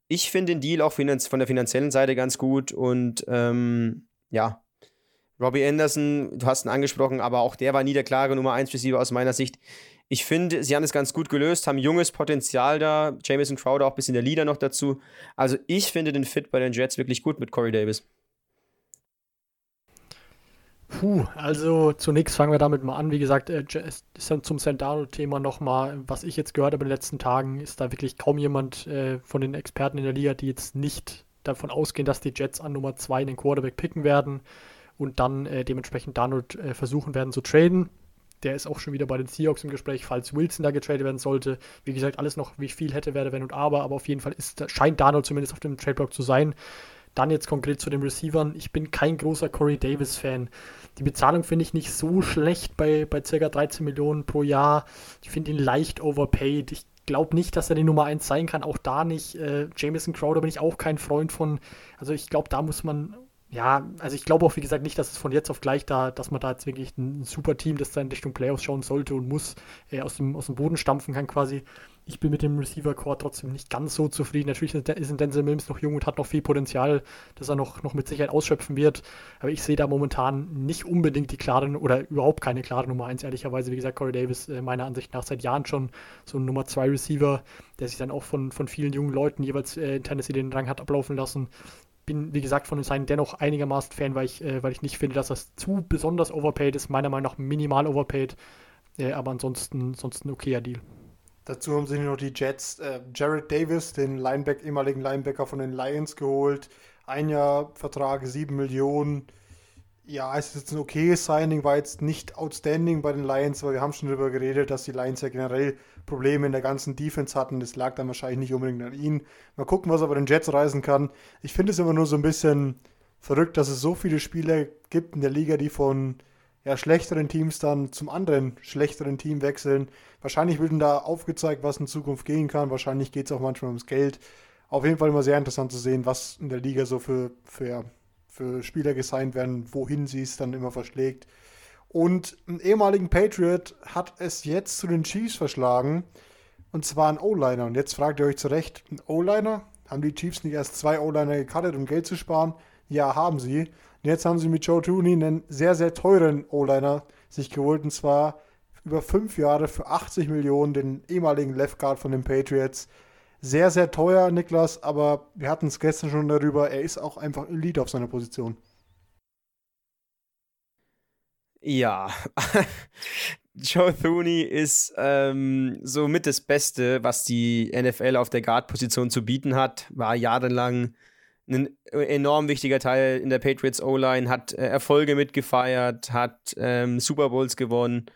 ich finde den Deal auch von der finanziellen Seite ganz gut und ähm, ja, Robbie Anderson, du hast ihn angesprochen, aber auch der war nie der klare Nummer 1 Receiver aus meiner Sicht. Ich finde, sie haben es ganz gut gelöst, haben junges Potenzial da. Jamison Crowder auch ein bisschen der Leader noch dazu. Also ich finde den Fit bei den Jets wirklich gut mit Corey Davis. Puh, also zunächst fangen wir damit mal an. Wie gesagt, äh, zum Sandaro-Thema nochmal, was ich jetzt gehört habe in den letzten Tagen, ist da wirklich kaum jemand äh, von den Experten in der Liga, die jetzt nicht davon ausgehen, dass die Jets an Nummer 2 den Quarterback picken werden und dann äh, dementsprechend Darnold äh, versuchen werden zu traden. Der ist auch schon wieder bei den Seahawks im Gespräch, falls Wilson da getradet werden sollte. Wie gesagt, alles noch, wie viel hätte, wäre, wenn und aber, aber auf jeden Fall ist, scheint Darnold zumindest auf dem Trade-Block zu sein. Dann jetzt konkret zu den Receivern. Ich bin kein großer Corey Davis-Fan. Die Bezahlung finde ich nicht so schlecht bei, bei ca. 13 Millionen pro Jahr. Ich finde ihn leicht overpaid. Ich glaube nicht, dass er die Nummer 1 sein kann. Auch da nicht. Äh, Jameson Crowder bin ich auch kein Freund von. Also ich glaube, da muss man ja, also ich glaube auch, wie gesagt, nicht, dass es von jetzt auf gleich da, dass man da jetzt wirklich ein, super Team, das da in Richtung Playoffs schauen sollte und muss, äh, aus, dem, aus dem Boden stampfen kann quasi. Ich bin mit dem Receiver-Core trotzdem nicht ganz so zufrieden. Natürlich ist, ist Denzel Mims noch jung und hat noch viel Potenzial, das er noch, noch mit Sicherheit ausschöpfen wird. Aber ich sehe da momentan nicht unbedingt die klare oder überhaupt keine klare Nummer 1, ehrlicherweise. Wie gesagt, Corey Davis äh, meiner Ansicht nach seit Jahren schon so ein Nummer 2 Receiver, der sich dann auch von, von vielen jungen Leuten jeweils äh, in Tennessee den Rang hat ablaufen lassen bin, wie gesagt, von seinen dennoch einigermaßen Fan, weil ich, äh, weil ich nicht finde, dass das zu besonders overpaid ist. Meiner Meinung nach minimal overpaid. Äh, aber ansonsten, ansonsten okayer Deal. Dazu haben sie noch die Jets äh, Jared Davis, den Lineback, ehemaligen Linebacker von den Lions geholt. Ein Jahr Vertrag, 7 Millionen ja, es ist jetzt ein okayes Signing, war jetzt nicht outstanding bei den Lions, aber wir haben schon darüber geredet, dass die Lions ja generell Probleme in der ganzen Defense hatten. Das lag dann wahrscheinlich nicht unbedingt an ihnen. Mal gucken, was er bei den Jets reisen kann. Ich finde es immer nur so ein bisschen verrückt, dass es so viele Spieler gibt in der Liga, die von ja, schlechteren Teams dann zum anderen schlechteren Team wechseln. Wahrscheinlich wird da aufgezeigt, was in Zukunft gehen kann. Wahrscheinlich geht es auch manchmal ums Geld. Auf jeden Fall immer sehr interessant zu sehen, was in der Liga so für, für für Spieler gesigned werden, wohin sie es dann immer verschlägt. Und ein ehemaligen Patriot hat es jetzt zu den Chiefs verschlagen. Und zwar ein O-Liner. Und jetzt fragt ihr euch zurecht, ein O-Liner? Haben die Chiefs nicht erst zwei O-Liner gecuttet, um Geld zu sparen? Ja, haben sie. Und jetzt haben sie mit Joe Tooney einen sehr, sehr teuren O-Liner sich geholt. Und zwar über fünf Jahre für 80 Millionen den ehemaligen Left Guard von den Patriots sehr, sehr teuer, Niklas, aber wir hatten es gestern schon darüber, er ist auch einfach Elite auf seiner Position. Ja, Joe Thuney ist ähm, somit das Beste, was die NFL auf der Guard-Position zu bieten hat. War jahrelang ein enorm wichtiger Teil in der Patriots O-Line, hat äh, Erfolge mitgefeiert, hat ähm, Super Bowls gewonnen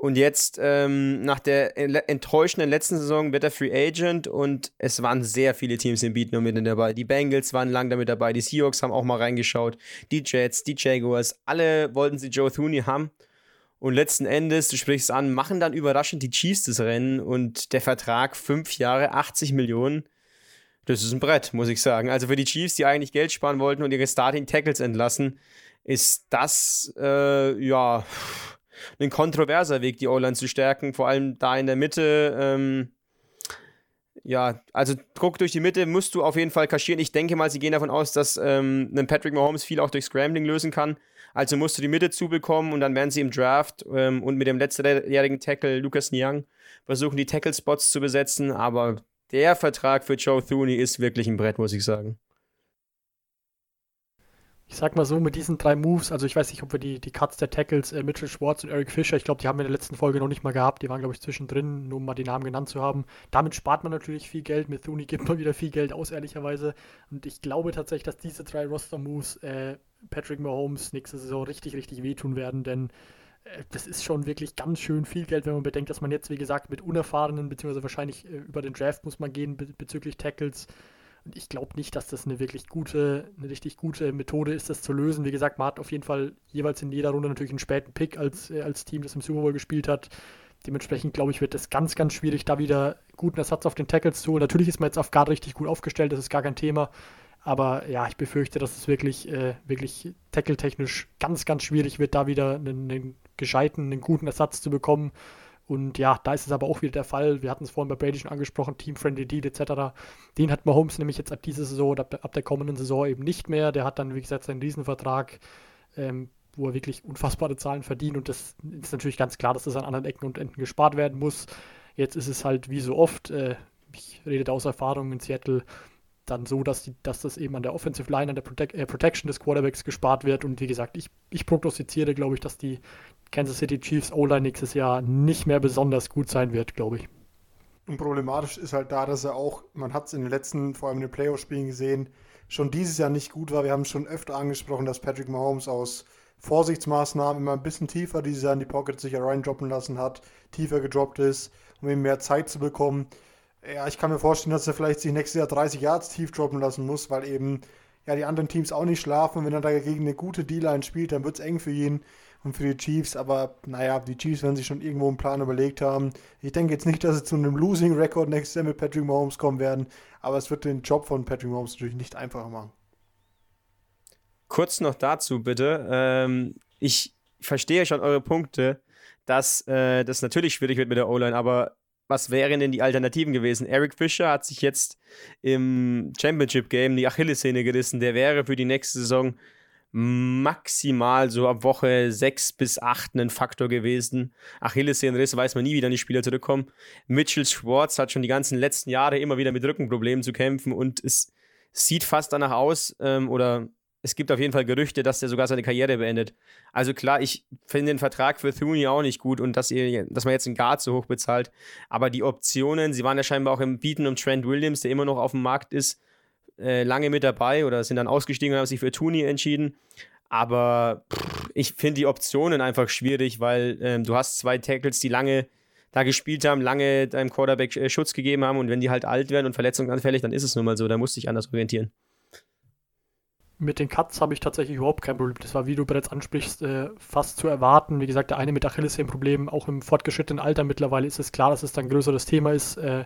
und jetzt, ähm, nach der enttäuschenden letzten Saison, wird er Free Agent und es waren sehr viele Teams im Beat nur mit dabei. Die Bengals waren lang damit dabei, die Seahawks haben auch mal reingeschaut, die Jets, die Jaguars, alle wollten sie Joe Thuney haben. Und letzten Endes, du sprichst an, machen dann überraschend die Chiefs das Rennen und der Vertrag fünf Jahre, 80 Millionen. Das ist ein Brett, muss ich sagen. Also für die Chiefs, die eigentlich Geld sparen wollten und ihre Starting Tackles entlassen, ist das, äh, ja ein kontroverser Weg, die O-Line zu stärken, vor allem da in der Mitte. Ähm, ja, also Druck durch die Mitte musst du auf jeden Fall kaschieren. Ich denke mal, sie gehen davon aus, dass ähm, ein Patrick Mahomes viel auch durch Scrambling lösen kann. Also musst du die Mitte zubekommen und dann werden sie im Draft ähm, und mit dem letztjährigen Tackle Lucas Niang versuchen, die Tackle-Spots zu besetzen. Aber der Vertrag für Joe Thuney ist wirklich ein Brett, muss ich sagen. Ich sag mal so, mit diesen drei Moves, also ich weiß nicht, ob wir die, die Cuts der Tackles, äh, Mitchell Schwartz und Eric Fischer, ich glaube, die haben wir in der letzten Folge noch nicht mal gehabt, die waren, glaube ich, zwischendrin, nur um mal die Namen genannt zu haben. Damit spart man natürlich viel Geld, mit Thuni gibt man wieder viel Geld aus, ehrlicherweise. Und ich glaube tatsächlich, dass diese drei Roster-Moves äh, Patrick Mahomes nächste Saison richtig, richtig wehtun werden, denn äh, das ist schon wirklich ganz schön viel Geld, wenn man bedenkt, dass man jetzt, wie gesagt, mit unerfahrenen, beziehungsweise wahrscheinlich äh, über den Draft muss man gehen be bezüglich Tackles, und ich glaube nicht, dass das eine wirklich gute, eine richtig gute Methode ist, das zu lösen. Wie gesagt, man hat auf jeden Fall jeweils in jeder Runde natürlich einen späten Pick als, äh, als Team, das im Super Bowl gespielt hat. Dementsprechend, glaube ich, wird es ganz, ganz schwierig, da wieder guten Ersatz auf den Tackles zu holen. Natürlich ist man jetzt auf Guard richtig gut aufgestellt, das ist gar kein Thema. Aber ja, ich befürchte, dass es wirklich, äh, wirklich tackle-technisch ganz, ganz schwierig wird, da wieder einen, einen gescheiten, einen guten Ersatz zu bekommen. Und ja, da ist es aber auch wieder der Fall. Wir hatten es vorhin bei Brady schon angesprochen, Team-Friendly Deal etc. Den hat Mahomes nämlich jetzt ab dieser Saison oder ab der kommenden Saison eben nicht mehr. Der hat dann, wie gesagt, seinen Riesenvertrag, ähm, wo er wirklich unfassbare Zahlen verdient. Und das ist natürlich ganz klar, dass das an anderen Ecken und Enden gespart werden muss. Jetzt ist es halt wie so oft, äh, ich rede da aus Erfahrung in Seattle, dann so, dass, die, dass das eben an der Offensive Line, an der Protect, äh, Protection des Quarterbacks gespart wird. Und wie gesagt, ich, ich prognostiziere, glaube ich, dass die Kansas City Chiefs O-Line nächstes Jahr nicht mehr besonders gut sein wird, glaube ich. Und problematisch ist halt da, dass er auch, man hat es in den letzten, vor allem in den Playoff-Spielen gesehen, schon dieses Jahr nicht gut war. Wir haben schon öfter angesprochen, dass Patrick Mahomes aus Vorsichtsmaßnahmen immer ein bisschen tiefer dieses Jahr in die Pocket sich reindroppen lassen hat, tiefer gedroppt ist, um ihm mehr Zeit zu bekommen. Ja, ich kann mir vorstellen, dass er vielleicht sich nächstes Jahr 30 Yards tief droppen lassen muss, weil eben ja die anderen Teams auch nicht schlafen. Wenn er dagegen eine gute D-Line spielt, dann wird es eng für ihn und für die Chiefs. Aber naja, die Chiefs werden sich schon irgendwo einen Plan überlegt haben. Ich denke jetzt nicht, dass sie zu einem Losing Record nächstes Jahr mit Patrick Mahomes kommen werden, aber es wird den Job von Patrick Mahomes natürlich nicht einfacher machen. Kurz noch dazu bitte. Ähm, ich verstehe schon eure Punkte, dass äh, das natürlich schwierig wird mit der O-Line, aber was wären denn die Alternativen gewesen? Eric Fischer hat sich jetzt im Championship Game die Achillessehne gerissen. Der wäre für die nächste Saison maximal so ab Woche 6 bis 8 ein Faktor gewesen. Achillessehnenriss weiß man nie, wie dann die Spieler zurückkommen. Mitchell Schwartz hat schon die ganzen letzten Jahre immer wieder mit Rückenproblemen zu kämpfen und es sieht fast danach aus, ähm, oder es gibt auf jeden Fall Gerüchte, dass der sogar seine Karriere beendet. Also klar, ich finde den Vertrag für Thune auch nicht gut und dass, ihr, dass man jetzt einen Guard so hoch bezahlt. Aber die Optionen, sie waren ja scheinbar auch im Bieten um Trent Williams, der immer noch auf dem Markt ist, äh, lange mit dabei oder sind dann ausgestiegen und haben sich für Tooney entschieden. Aber pff, ich finde die Optionen einfach schwierig, weil ähm, du hast zwei Tackles, die lange da gespielt haben, lange deinem Quarterback äh, Schutz gegeben haben und wenn die halt alt werden und verletzungsanfällig, dann ist es nun mal so, da musst du dich anders orientieren. Mit den Cuts habe ich tatsächlich überhaupt kein Problem. Das war, wie du bereits ansprichst, äh, fast zu erwarten. Wie gesagt, der eine mit Achillessehnenproblemen, auch im fortgeschrittenen Alter mittlerweile ist es klar, dass es dann ein größeres Thema ist. Äh,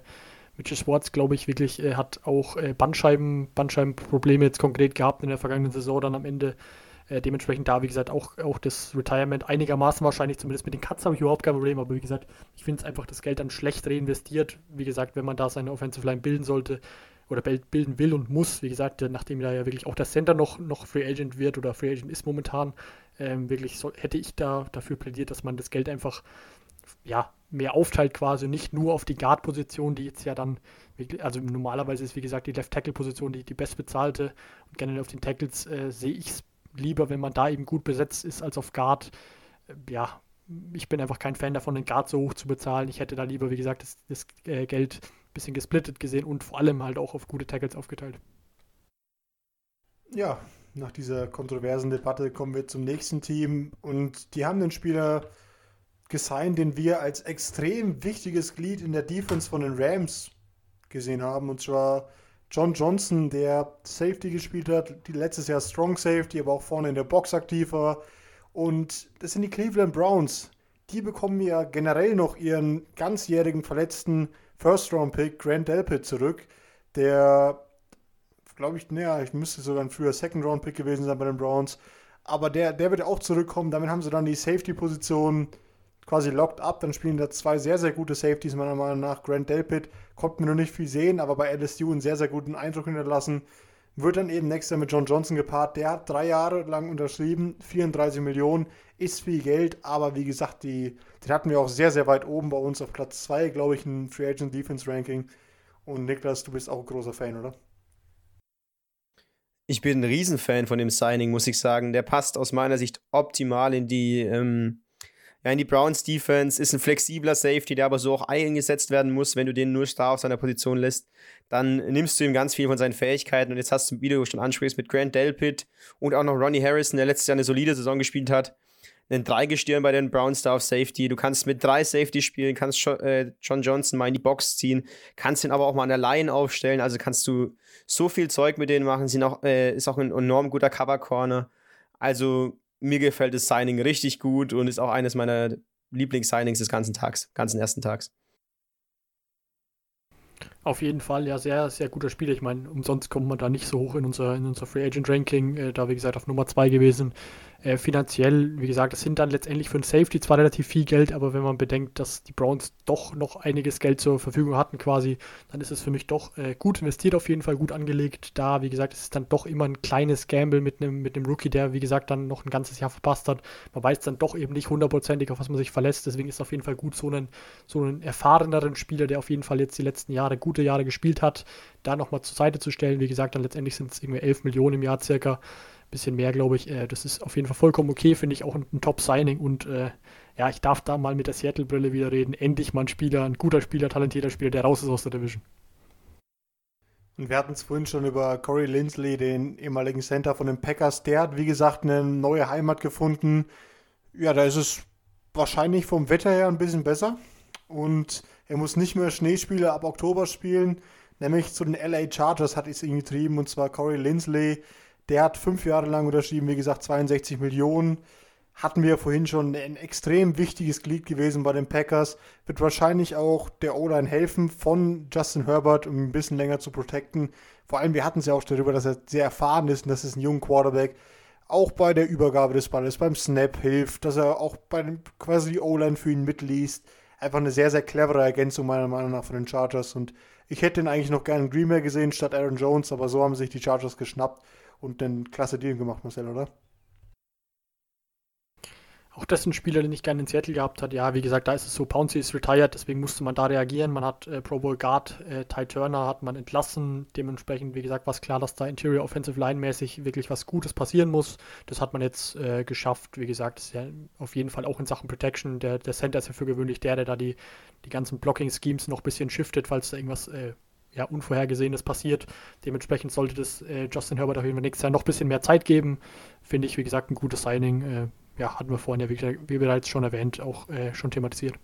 Mitchell Schwartz, glaube ich, wirklich äh, hat auch äh, Bandscheiben, Bandscheibenprobleme jetzt konkret gehabt in der vergangenen Saison dann am Ende. Äh, dementsprechend da, wie gesagt, auch, auch das Retirement einigermaßen wahrscheinlich, zumindest mit den Cuts habe ich überhaupt kein Problem, aber wie gesagt, ich finde es einfach das Geld dann schlecht reinvestiert. Wie gesagt, wenn man da seine Offensive Line bilden sollte oder bilden will und muss, wie gesagt, nachdem da ja wirklich auch der Center noch, noch Free Agent wird oder Free Agent ist momentan, ähm, wirklich so, hätte ich da dafür plädiert, dass man das Geld einfach ja, mehr aufteilt quasi, nicht nur auf die Guard-Position, die jetzt ja dann, also normalerweise ist wie gesagt die Left-Tackle-Position die, die bestbezahlte und generell auf den Tackles äh, sehe ich es lieber, wenn man da eben gut besetzt ist, als auf Guard. Äh, ja, ich bin einfach kein Fan davon, den Guard so hoch zu bezahlen. Ich hätte da lieber, wie gesagt, das, das äh, Geld ein bisschen gesplittet gesehen und vor allem halt auch auf gute Tackles aufgeteilt. Ja, nach dieser kontroversen Debatte kommen wir zum nächsten Team und die haben den Spieler gesigned, den wir als extrem wichtiges Glied in der Defense von den Rams gesehen haben. Und zwar John Johnson, der Safety gespielt hat, die letztes Jahr Strong Safety, aber auch vorne in der Box aktiv war. Und das sind die Cleveland Browns. Die bekommen ja generell noch ihren ganzjährigen verletzten First-Round-Pick Grant Delpit zurück, der, glaube ich, naja, ich müsste sogar ein früher Second-Round-Pick gewesen sein bei den Browns. Aber der, der wird auch zurückkommen. Damit haben sie dann die Safety-Position quasi locked up. Dann spielen da zwei sehr, sehr gute Safeties, meiner Meinung nach. Grant Delpit konnte man noch nicht viel sehen, aber bei LSU einen sehr, sehr guten Eindruck hinterlassen. Wird dann eben nächstes Jahr mit John Johnson gepaart. Der hat drei Jahre lang unterschrieben, 34 Millionen, ist viel Geld, aber wie gesagt, die, den hatten wir auch sehr, sehr weit oben bei uns auf Platz 2, glaube ich, ein Free Agent Defense Ranking. Und Niklas, du bist auch ein großer Fan, oder? Ich bin ein Riesenfan von dem Signing, muss ich sagen. Der passt aus meiner Sicht optimal in die, ähm, in die Browns Defense. Ist ein flexibler Safety, der aber so auch eingesetzt werden muss. Wenn du den nur starr auf seiner Position lässt, dann nimmst du ihm ganz viel von seinen Fähigkeiten. Und jetzt hast du, wie du schon ansprichst, mit Grant Delpit und auch noch Ronnie Harrison, der letztes Jahr eine solide Saison gespielt hat, einen Dreigestirn bei den Browns da auf Safety. Du kannst mit drei Safety spielen, kannst äh, John Johnson mal in die Box ziehen, kannst ihn aber auch mal an der Line aufstellen. Also kannst du so viel Zeug mit denen machen. Sind auch, äh, ist auch ein enorm guter Cover Corner. Also mir gefällt das Signing richtig gut und ist auch eines meiner Lieblings-Signings des ganzen Tags, ganzen ersten Tags. Auf jeden Fall, ja, sehr, sehr guter Spieler. Ich meine, umsonst kommt man da nicht so hoch in unser, in unser Free Agent Ranking, äh, da wie gesagt auf Nummer 2 gewesen. Äh, finanziell, wie gesagt, das sind dann letztendlich für ein Safety zwar relativ viel Geld, aber wenn man bedenkt, dass die Browns doch noch einiges Geld zur Verfügung hatten quasi, dann ist es für mich doch äh, gut investiert, auf jeden Fall gut angelegt. Da, wie gesagt, es ist dann doch immer ein kleines Gamble mit einem mit Rookie, der, wie gesagt, dann noch ein ganzes Jahr verpasst hat. Man weiß dann doch eben nicht hundertprozentig, auf was man sich verlässt. Deswegen ist es auf jeden Fall gut, so einen, so einen erfahreneren Spieler, der auf jeden Fall jetzt die letzten Jahre, gute Jahre gespielt hat, da nochmal zur Seite zu stellen. Wie gesagt, dann letztendlich sind es irgendwie 11 Millionen im Jahr circa bisschen mehr, glaube ich. Äh, das ist auf jeden Fall vollkommen okay, finde ich auch ein, ein Top-Signing und äh, ja, ich darf da mal mit der Seattle-Brille wieder reden. Endlich mal ein Spieler, ein guter Spieler, talentierter Spieler, der raus ist aus der Division. Und wir hatten es vorhin schon über Corey Lindsley, den ehemaligen Center von den Packers. Der hat, wie gesagt, eine neue Heimat gefunden. Ja, da ist es wahrscheinlich vom Wetter her ein bisschen besser. Und er muss nicht mehr Schneespiele ab Oktober spielen. Nämlich zu den LA Chargers hat es ihn getrieben. Und zwar Corey Lindsley der hat fünf Jahre lang unterschrieben, wie gesagt, 62 Millionen. Hatten wir vorhin schon ein extrem wichtiges Glied gewesen bei den Packers. Wird wahrscheinlich auch der O-Line helfen von Justin Herbert, um ein bisschen länger zu protecten. Vor allem, wir hatten es ja auch darüber, dass er sehr erfahren ist und das ist ein junger Quarterback. Auch bei der Übergabe des Balles, beim Snap hilft, dass er auch bei dem, quasi die O-Line für ihn mitliest. Einfach eine sehr, sehr clevere Ergänzung meiner Meinung nach von den Chargers. Und ich hätte ihn eigentlich noch gerne in Green gesehen statt Aaron Jones, aber so haben sich die Chargers geschnappt und einen klasse Deal gemacht, Marcel, oder? Auch das ist ein Spieler, den ich gerne in Seattle gehabt hat. Ja, wie gesagt, da ist es so, Pouncy ist retired, deswegen musste man da reagieren. Man hat äh, Pro Bowl Guard äh, Ty Turner hat man entlassen. Dementsprechend, wie gesagt, war es klar, dass da Interior Offensive Line mäßig wirklich was Gutes passieren muss. Das hat man jetzt äh, geschafft. Wie gesagt, ist ja auf jeden Fall auch in Sachen Protection. Der, der Center ist ja für gewöhnlich der, der da die, die ganzen Blocking-Schemes noch ein bisschen shiftet, falls da irgendwas äh, ja, Unvorhergesehenes passiert. Dementsprechend sollte das äh, Justin Herbert auf jeden Fall nächstes Jahr noch ein bisschen mehr Zeit geben. Finde ich, wie gesagt, ein gutes Signing. Äh, ja, hatten wir vorhin ja, wie, wie bereits schon erwähnt, auch äh, schon thematisiert.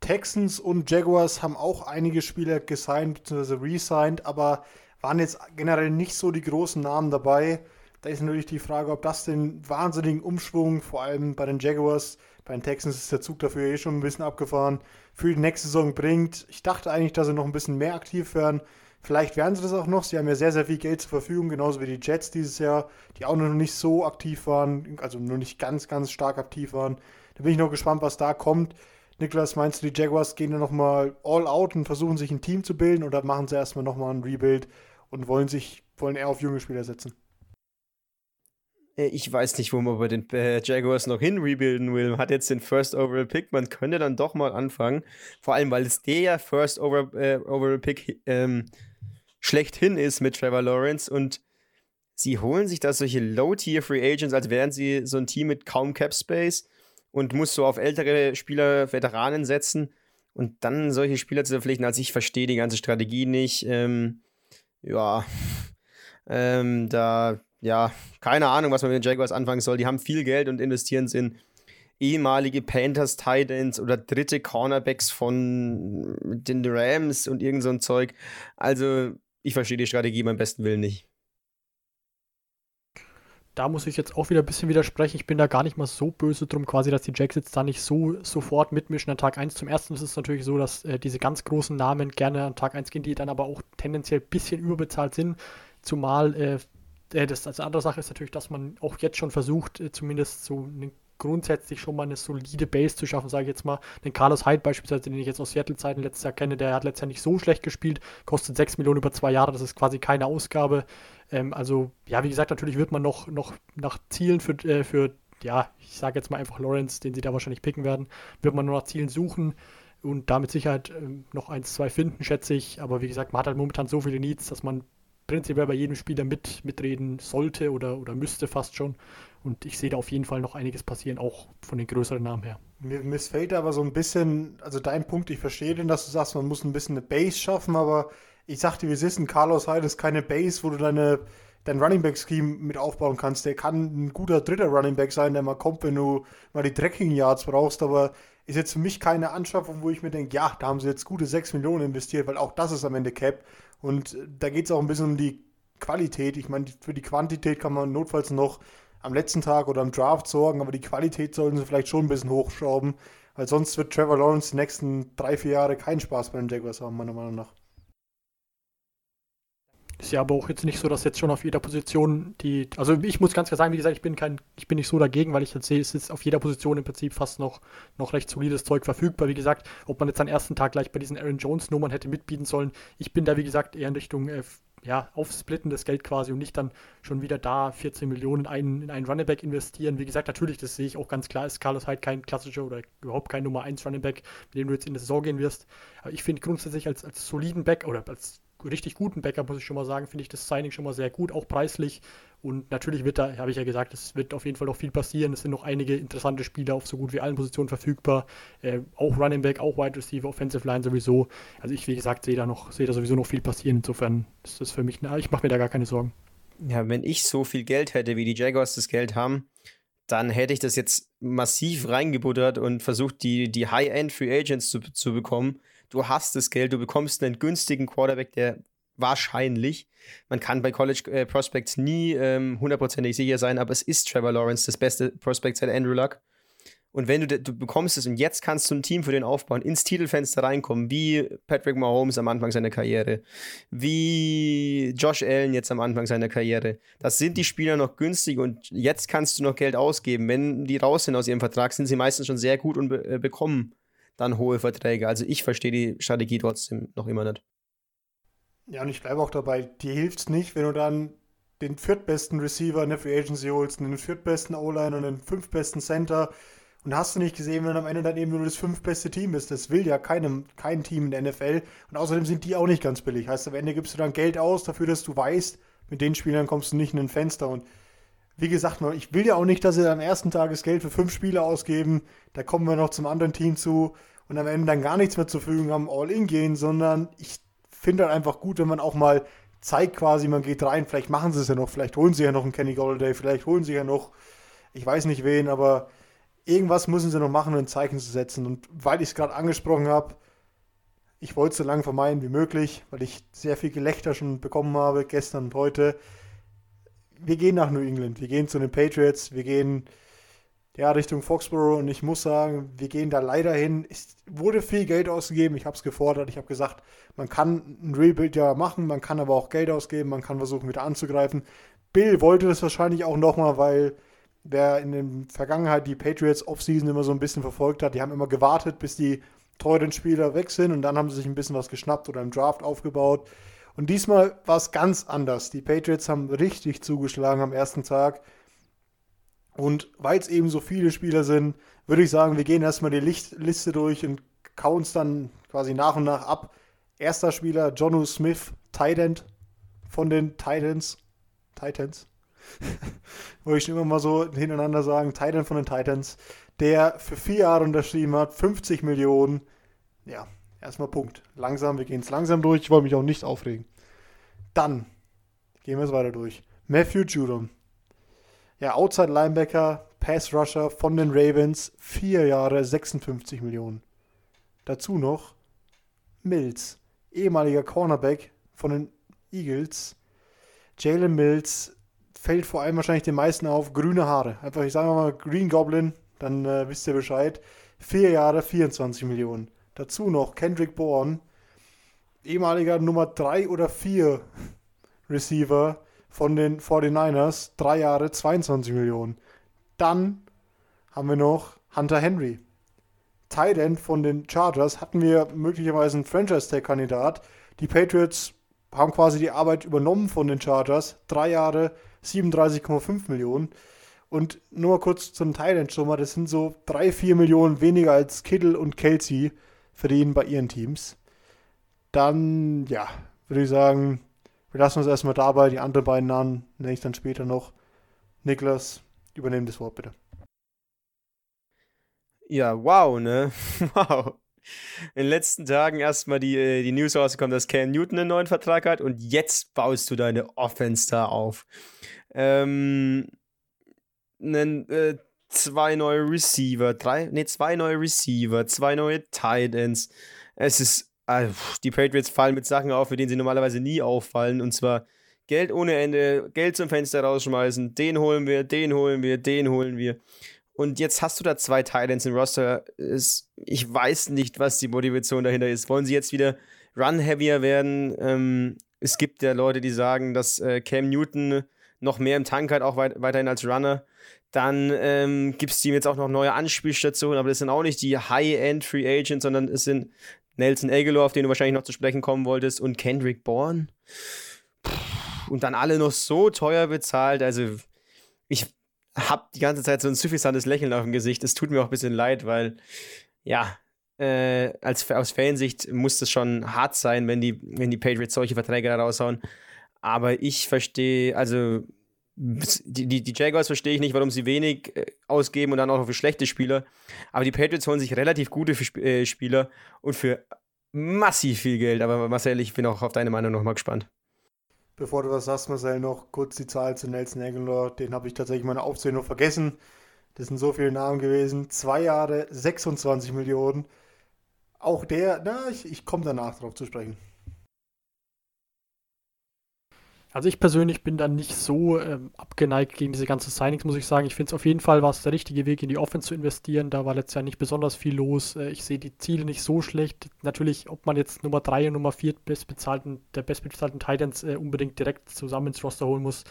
Texans und Jaguars haben auch einige Spieler gesigned bzw. resigned, aber waren jetzt generell nicht so die großen Namen dabei. Da ist natürlich die Frage, ob das den wahnsinnigen Umschwung, vor allem bei den Jaguars, bei den Texans ist der Zug dafür eh schon ein bisschen abgefahren, für die nächste Saison bringt. Ich dachte eigentlich, dass sie noch ein bisschen mehr aktiv werden. Vielleicht werden sie das auch noch. Sie haben ja sehr, sehr viel Geld zur Verfügung, genauso wie die Jets dieses Jahr, die auch noch nicht so aktiv waren, also nur nicht ganz, ganz stark aktiv waren. Da bin ich noch gespannt, was da kommt. Niklas, meinst du, die Jaguars gehen dann nochmal all out und versuchen sich ein Team zu bilden oder machen sie erstmal nochmal ein Rebuild und wollen sich, wollen eher auf junge Spieler setzen? Äh, ich weiß nicht, wo man bei den äh, Jaguars noch hin rebuilden will. Man hat jetzt den First Overall Pick, man könnte dann doch mal anfangen. Vor allem, weil es der First äh, Overall Pick ähm, schlechthin ist mit Trevor Lawrence und sie holen sich da solche Low-Tier Free Agents, als wären sie so ein Team mit kaum Cap Space und muss so auf ältere Spieler, Veteranen setzen und dann solche Spieler zu verpflichten. Also ich verstehe die ganze Strategie nicht. Ähm, ja, ähm, da ja, keine Ahnung, was man mit den Jaguars anfangen soll. Die haben viel Geld und investieren in ehemalige Panthers Titans oder dritte Cornerbacks von den Rams und irgend so ein Zeug. Also, ich verstehe die Strategie beim besten Willen nicht. Da muss ich jetzt auch wieder ein bisschen widersprechen. Ich bin da gar nicht mal so böse drum, quasi, dass die Jacks jetzt da nicht so sofort mitmischen an Tag 1. Zum ersten ist es natürlich so, dass äh, diese ganz großen Namen gerne an Tag 1 gehen, die dann aber auch tendenziell ein bisschen überbezahlt sind. Zumal äh, äh, das als andere Sache ist natürlich, dass man auch jetzt schon versucht, äh, zumindest so eine, grundsätzlich schon mal eine solide Base zu schaffen, sage ich jetzt mal. Den Carlos Hyde beispielsweise, den ich jetzt aus Seattle-Zeiten letztes Jahr kenne, der hat nicht so schlecht gespielt, kostet 6 Millionen über zwei Jahre, das ist quasi keine Ausgabe. Ähm, also, ja, wie gesagt, natürlich wird man noch, noch nach Zielen für, äh, für ja, ich sage jetzt mal einfach Lawrence, den sie da wahrscheinlich picken werden, wird man nur nach Zielen suchen und damit Sicherheit ähm, noch eins, zwei finden, schätze ich. Aber wie gesagt, man hat halt momentan so viele Needs, dass man prinzipiell bei jedem Spieler mit, mitreden sollte oder, oder müsste fast schon. Und ich sehe da auf jeden Fall noch einiges passieren, auch von den größeren Namen her. Mir missfällt aber so ein bisschen, also dein Punkt, ich verstehe den, dass du sagst, man muss ein bisschen eine Base schaffen, aber ich sagte, ist, ein Carlos Hyde ist keine Base, wo du deine, dein Running Back Scheme mit aufbauen kannst. Der kann ein guter dritter Running Back sein, der mal kommt, wenn du mal die Tracking Yards brauchst, aber ist jetzt für mich keine Anschaffung, wo ich mir denke, ja, da haben sie jetzt gute 6 Millionen investiert, weil auch das ist am Ende Cap. Und da geht es auch ein bisschen um die Qualität. Ich meine, für die Quantität kann man notfalls noch am letzten Tag oder am Draft sorgen, aber die Qualität sollten sie vielleicht schon ein bisschen hochschrauben, weil sonst wird Trevor Lawrence die nächsten drei, vier Jahre keinen Spaß bei den Jaguars haben, meiner Meinung nach. Ist ja aber auch jetzt nicht so, dass jetzt schon auf jeder Position die, also ich muss ganz klar sagen, wie gesagt, ich bin kein, ich bin nicht so dagegen, weil ich jetzt sehe, es ist auf jeder Position im Prinzip fast noch, noch recht solides Zeug verfügbar. Wie gesagt, ob man jetzt am ersten Tag gleich bei diesen Aaron Jones Nummern hätte mitbieten sollen, ich bin da wie gesagt eher in Richtung äh, ja, aufsplitten das Geld quasi und nicht dann schon wieder da 14 Millionen in einen, in einen Running Back investieren. Wie gesagt, natürlich, das sehe ich auch ganz klar, ist Carlos halt kein klassischer oder überhaupt kein Nummer 1 Running Back, mit dem du jetzt in die Saison gehen wirst. Aber ich finde grundsätzlich als, als soliden Back oder als richtig guten Backup, muss ich schon mal sagen, finde ich das Signing schon mal sehr gut, auch preislich. Und natürlich wird da, habe ich ja gesagt, es wird auf jeden Fall noch viel passieren. Es sind noch einige interessante Spieler auf so gut wie allen Positionen verfügbar. Äh, auch Running Back, auch Wide Receiver, Offensive Line sowieso. Also ich, wie gesagt, sehe da noch, sehe da sowieso noch viel passieren. Insofern ist das für mich, na, ich mache mir da gar keine Sorgen. Ja, wenn ich so viel Geld hätte, wie die Jaguars das Geld haben, dann hätte ich das jetzt massiv reingebuttert und versucht, die, die High-End Free Agents zu, zu bekommen du hast das Geld, du bekommst einen günstigen Quarterback, der wahrscheinlich, man kann bei College äh, Prospects nie ähm, hundertprozentig sicher sein, aber es ist Trevor Lawrence das beste Prospect seit Andrew Luck. Und wenn du, du bekommst es und jetzt kannst du ein Team für den aufbauen, ins Titelfenster reinkommen, wie Patrick Mahomes am Anfang seiner Karriere, wie Josh Allen jetzt am Anfang seiner Karriere. Das sind die Spieler noch günstig und jetzt kannst du noch Geld ausgeben. Wenn die raus sind aus ihrem Vertrag, sind sie meistens schon sehr gut und be äh, bekommen dann hohe Verträge. Also ich verstehe die Strategie trotzdem noch immer nicht. Ja, und ich bleibe auch dabei, dir hilft es nicht, wenn du dann den viertbesten Receiver in der Free Agency holst, den viertbesten O-Line und den fünftbesten Center. Und hast du nicht gesehen, wenn am Ende dann eben nur das fünftbeste Team ist. Das will ja keinem, kein Team in der NFL. Und außerdem sind die auch nicht ganz billig. Heißt, am Ende gibst du dann Geld aus dafür, dass du weißt, mit den Spielern kommst du nicht in ein Fenster. Und wie gesagt, ich will ja auch nicht, dass sie am ersten Tag das Geld für fünf Spieler ausgeben. Da kommen wir noch zum anderen Team zu und am Ende dann gar nichts mehr zur Verfügung haben, all in gehen, sondern ich finde halt einfach gut, wenn man auch mal zeigt quasi, man geht rein, vielleicht machen sie es ja noch, vielleicht holen sie ja noch einen Kenny Golladay, vielleicht holen sie ja noch, ich weiß nicht wen, aber irgendwas müssen sie noch machen, um ein Zeichen zu setzen. Und weil ich es gerade angesprochen habe, ich wollte es so lange vermeiden wie möglich, weil ich sehr viel Gelächter schon bekommen habe, gestern und heute wir gehen nach New England, wir gehen zu den Patriots, wir gehen ja, Richtung Foxborough. Und ich muss sagen, wir gehen da leider hin. Es wurde viel Geld ausgegeben, ich habe es gefordert, ich habe gesagt, man kann ein Rebuild ja machen, man kann aber auch Geld ausgeben, man kann versuchen wieder anzugreifen. Bill wollte das wahrscheinlich auch nochmal, weil wer in der Vergangenheit die Patriots Offseason immer so ein bisschen verfolgt hat, die haben immer gewartet, bis die teuren Spieler weg sind. Und dann haben sie sich ein bisschen was geschnappt oder im Draft aufgebaut. Und diesmal war es ganz anders. Die Patriots haben richtig zugeschlagen am ersten Tag. Und weil es eben so viele Spieler sind, würde ich sagen, wir gehen erstmal die Liste durch und kauen es dann quasi nach und nach ab. Erster Spieler, Jonu Smith, Tight von den Titans. Titans. Wollte ich immer mal so hintereinander sagen, Titan von den Titans, der für vier Jahre unterschrieben hat, 50 Millionen. Ja, Erstmal Punkt. Langsam, wir gehen es langsam durch. Ich wollte mich auch nicht aufregen. Dann gehen wir es weiter durch. Matthew Judon. Ja, Outside Linebacker, Pass Rusher von den Ravens. Vier Jahre, 56 Millionen. Dazu noch Mills, ehemaliger Cornerback von den Eagles. Jalen Mills fällt vor allem wahrscheinlich den meisten auf. Grüne Haare. Einfach, ich sage mal Green Goblin, dann äh, wisst ihr Bescheid. Vier Jahre, 24 Millionen. Dazu noch Kendrick Bourne, ehemaliger Nummer 3 oder 4 Receiver von den 49ers, drei Jahre 22 Millionen. Dann haben wir noch Hunter Henry. Tight End von den Chargers hatten wir möglicherweise einen Franchise-Tag-Kandidat. Die Patriots haben quasi die Arbeit übernommen von den Chargers. Drei Jahre 37,5 Millionen. Und nur kurz zum Thailand schon mal, das sind so drei, vier Millionen weniger als Kittle und Kelsey verdienen bei ihren Teams. Dann, ja, würde ich sagen, wir lassen uns erstmal dabei. Die anderen beiden Namen nenne ich dann später noch. Niklas, übernehmen das Wort bitte. Ja, wow, ne? Wow. In den letzten Tagen erstmal die, äh, die News rausgekommen, dass Cam Newton einen neuen Vertrag hat und jetzt baust du deine Offense da auf. Ähm, nen, äh, zwei neue Receiver, drei, nee, zwei neue Receiver, zwei neue Titans. Es ist, äh, die Patriots fallen mit Sachen auf, mit denen sie normalerweise nie auffallen und zwar Geld ohne Ende, Geld zum Fenster rausschmeißen, den holen wir, den holen wir, den holen wir. Und jetzt hast du da zwei Titans im Roster. ich weiß nicht, was die Motivation dahinter ist. Wollen sie jetzt wieder run-heavier werden? Ähm, es gibt ja Leute, die sagen, dass äh, Cam Newton noch mehr im Tank hat, auch weit, weiterhin als Runner. Dann ähm, gibt es ihm jetzt auch noch neue Anspielstationen, aber das sind auch nicht die High-End Free Agents, sondern es sind Nelson Aguilar, auf den du wahrscheinlich noch zu sprechen kommen wolltest, und Kendrick Bourne. Und dann alle noch so teuer bezahlt. Also, ich habe die ganze Zeit so ein suffisantes Lächeln auf dem Gesicht. Es tut mir auch ein bisschen leid, weil, ja, äh, als, aus Fansicht muss das schon hart sein, wenn die, wenn die Patriots solche Verträge da raushauen. Aber ich verstehe, also die, die, die Jaguars verstehe ich nicht, warum sie wenig äh, ausgeben und dann auch noch für schlechte Spieler. Aber die Patriots holen sich relativ gute äh, Spieler und für massiv viel Geld. Aber Marcel, ich bin auch auf deine Meinung nochmal gespannt. Bevor du was sagst, Marcel, noch kurz die Zahl zu Nelson Aguilar. Den habe ich tatsächlich meine Aufzählung vergessen. Das sind so viele Namen gewesen. Zwei Jahre, 26 Millionen. Auch der, na, ich, ich komme danach darauf zu sprechen. Also ich persönlich bin dann nicht so ähm, abgeneigt gegen diese ganzen Signings, muss ich sagen. Ich finde es auf jeden Fall war es der richtige Weg, in die Offense zu investieren. Da war letztes Jahr nicht besonders viel los. Äh, ich sehe die Ziele nicht so schlecht. Natürlich, ob man jetzt Nummer 3 und Nummer 4 bestbezahlten, der bestbezahlten Titans äh, unbedingt direkt zusammen ins Roster holen muss,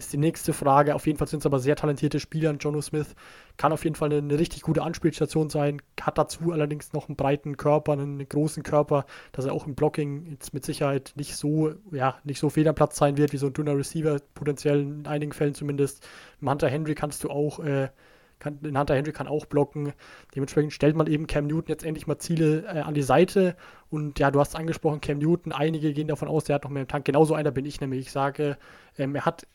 ist die nächste Frage. Auf jeden Fall sind es aber sehr talentierte Spieler. Jono Smith kann auf jeden Fall eine, eine, richtig gute Anspielstation sein, hat dazu allerdings noch einen breiten Körper, einen großen Körper, dass er auch im Blocking jetzt mit Sicherheit nicht so, ja, nicht so fehl am Platz sein wird, wie so ein dünner Receiver, potenziell in einigen Fällen zumindest. Im Hunter Henry kannst du auch, äh, kann, in Hunter Henry kann auch blocken. Dementsprechend stellt man eben Cam Newton jetzt endlich mal Ziele äh, an die Seite. Und ja, du hast angesprochen, Cam Newton, einige gehen davon aus, der hat noch mehr im Tank. Genauso einer bin ich nämlich. Ich sage, ähm, er hat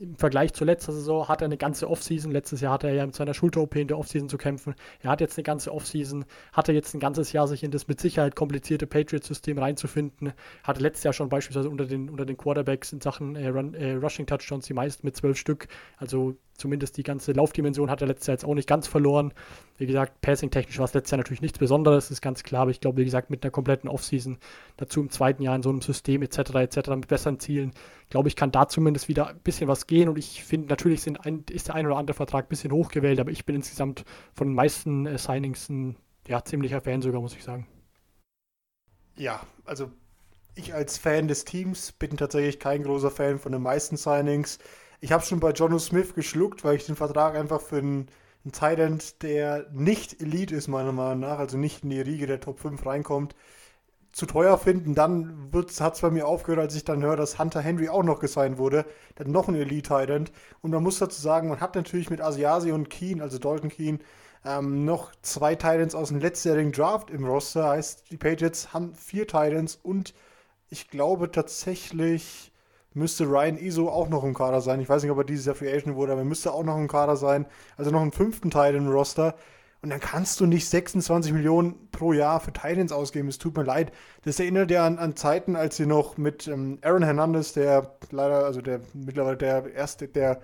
im Vergleich zur letzten Saison hat er eine ganze Offseason. Letztes Jahr hatte er ja mit seiner Schulter-OP in der Offseason zu kämpfen. Er hat jetzt eine ganze Offseason, hatte jetzt ein ganzes Jahr, sich in das mit Sicherheit komplizierte Patriot-System reinzufinden. Hatte letztes Jahr schon beispielsweise unter den, unter den Quarterbacks in Sachen äh, Run, äh, Rushing Touchdowns die meisten mit zwölf Stück. Also zumindest die ganze Laufdimension hat er letztes Jahr jetzt auch nicht ganz verloren. Wie gesagt, passing-technisch war es letztes Jahr natürlich nichts Besonderes, ist ganz klar, aber ich glaube, wie gesagt, mit einer kompletten Offseason, dazu im zweiten Jahr in so einem System etc. etc. mit besseren Zielen, glaube ich, kann da zumindest wieder ein bisschen was gehen und ich finde, natürlich ein, ist der ein oder andere Vertrag ein bisschen hochgewählt, aber ich bin insgesamt von den meisten äh, Signings ein ja, ziemlicher Fan sogar, muss ich sagen. Ja, also ich als Fan des Teams bin tatsächlich kein großer Fan von den meisten Signings. Ich habe schon bei Jono Smith geschluckt, weil ich den Vertrag einfach für einen, einen Thailand, der nicht Elite ist, meiner Meinung nach, also nicht in die Riege der Top 5 reinkommt, zu teuer finden. Dann hat es bei mir aufgehört, als ich dann höre, dass Hunter Henry auch noch gesigned wurde. Dann noch ein Elite-Thailand. Und man muss dazu sagen, man hat natürlich mit Asiasi und Keen, also Dalton Keen, ähm, noch zwei Titans aus dem letztjährigen Draft im Roster. Heißt, die Patriots haben vier Titans und ich glaube tatsächlich müsste Ryan Iso auch noch im Kader sein. Ich weiß nicht, ob er dieses Jahr Free Agent wurde, aber er müsste auch noch im Kader sein. Also noch einen fünften Teil im Roster. Und dann kannst du nicht 26 Millionen pro Jahr für Titans ausgeben. Es tut mir leid. Das erinnert ja an, an Zeiten, als sie noch mit ähm, Aaron Hernandez, der leider, also der mittlerweile der erste, der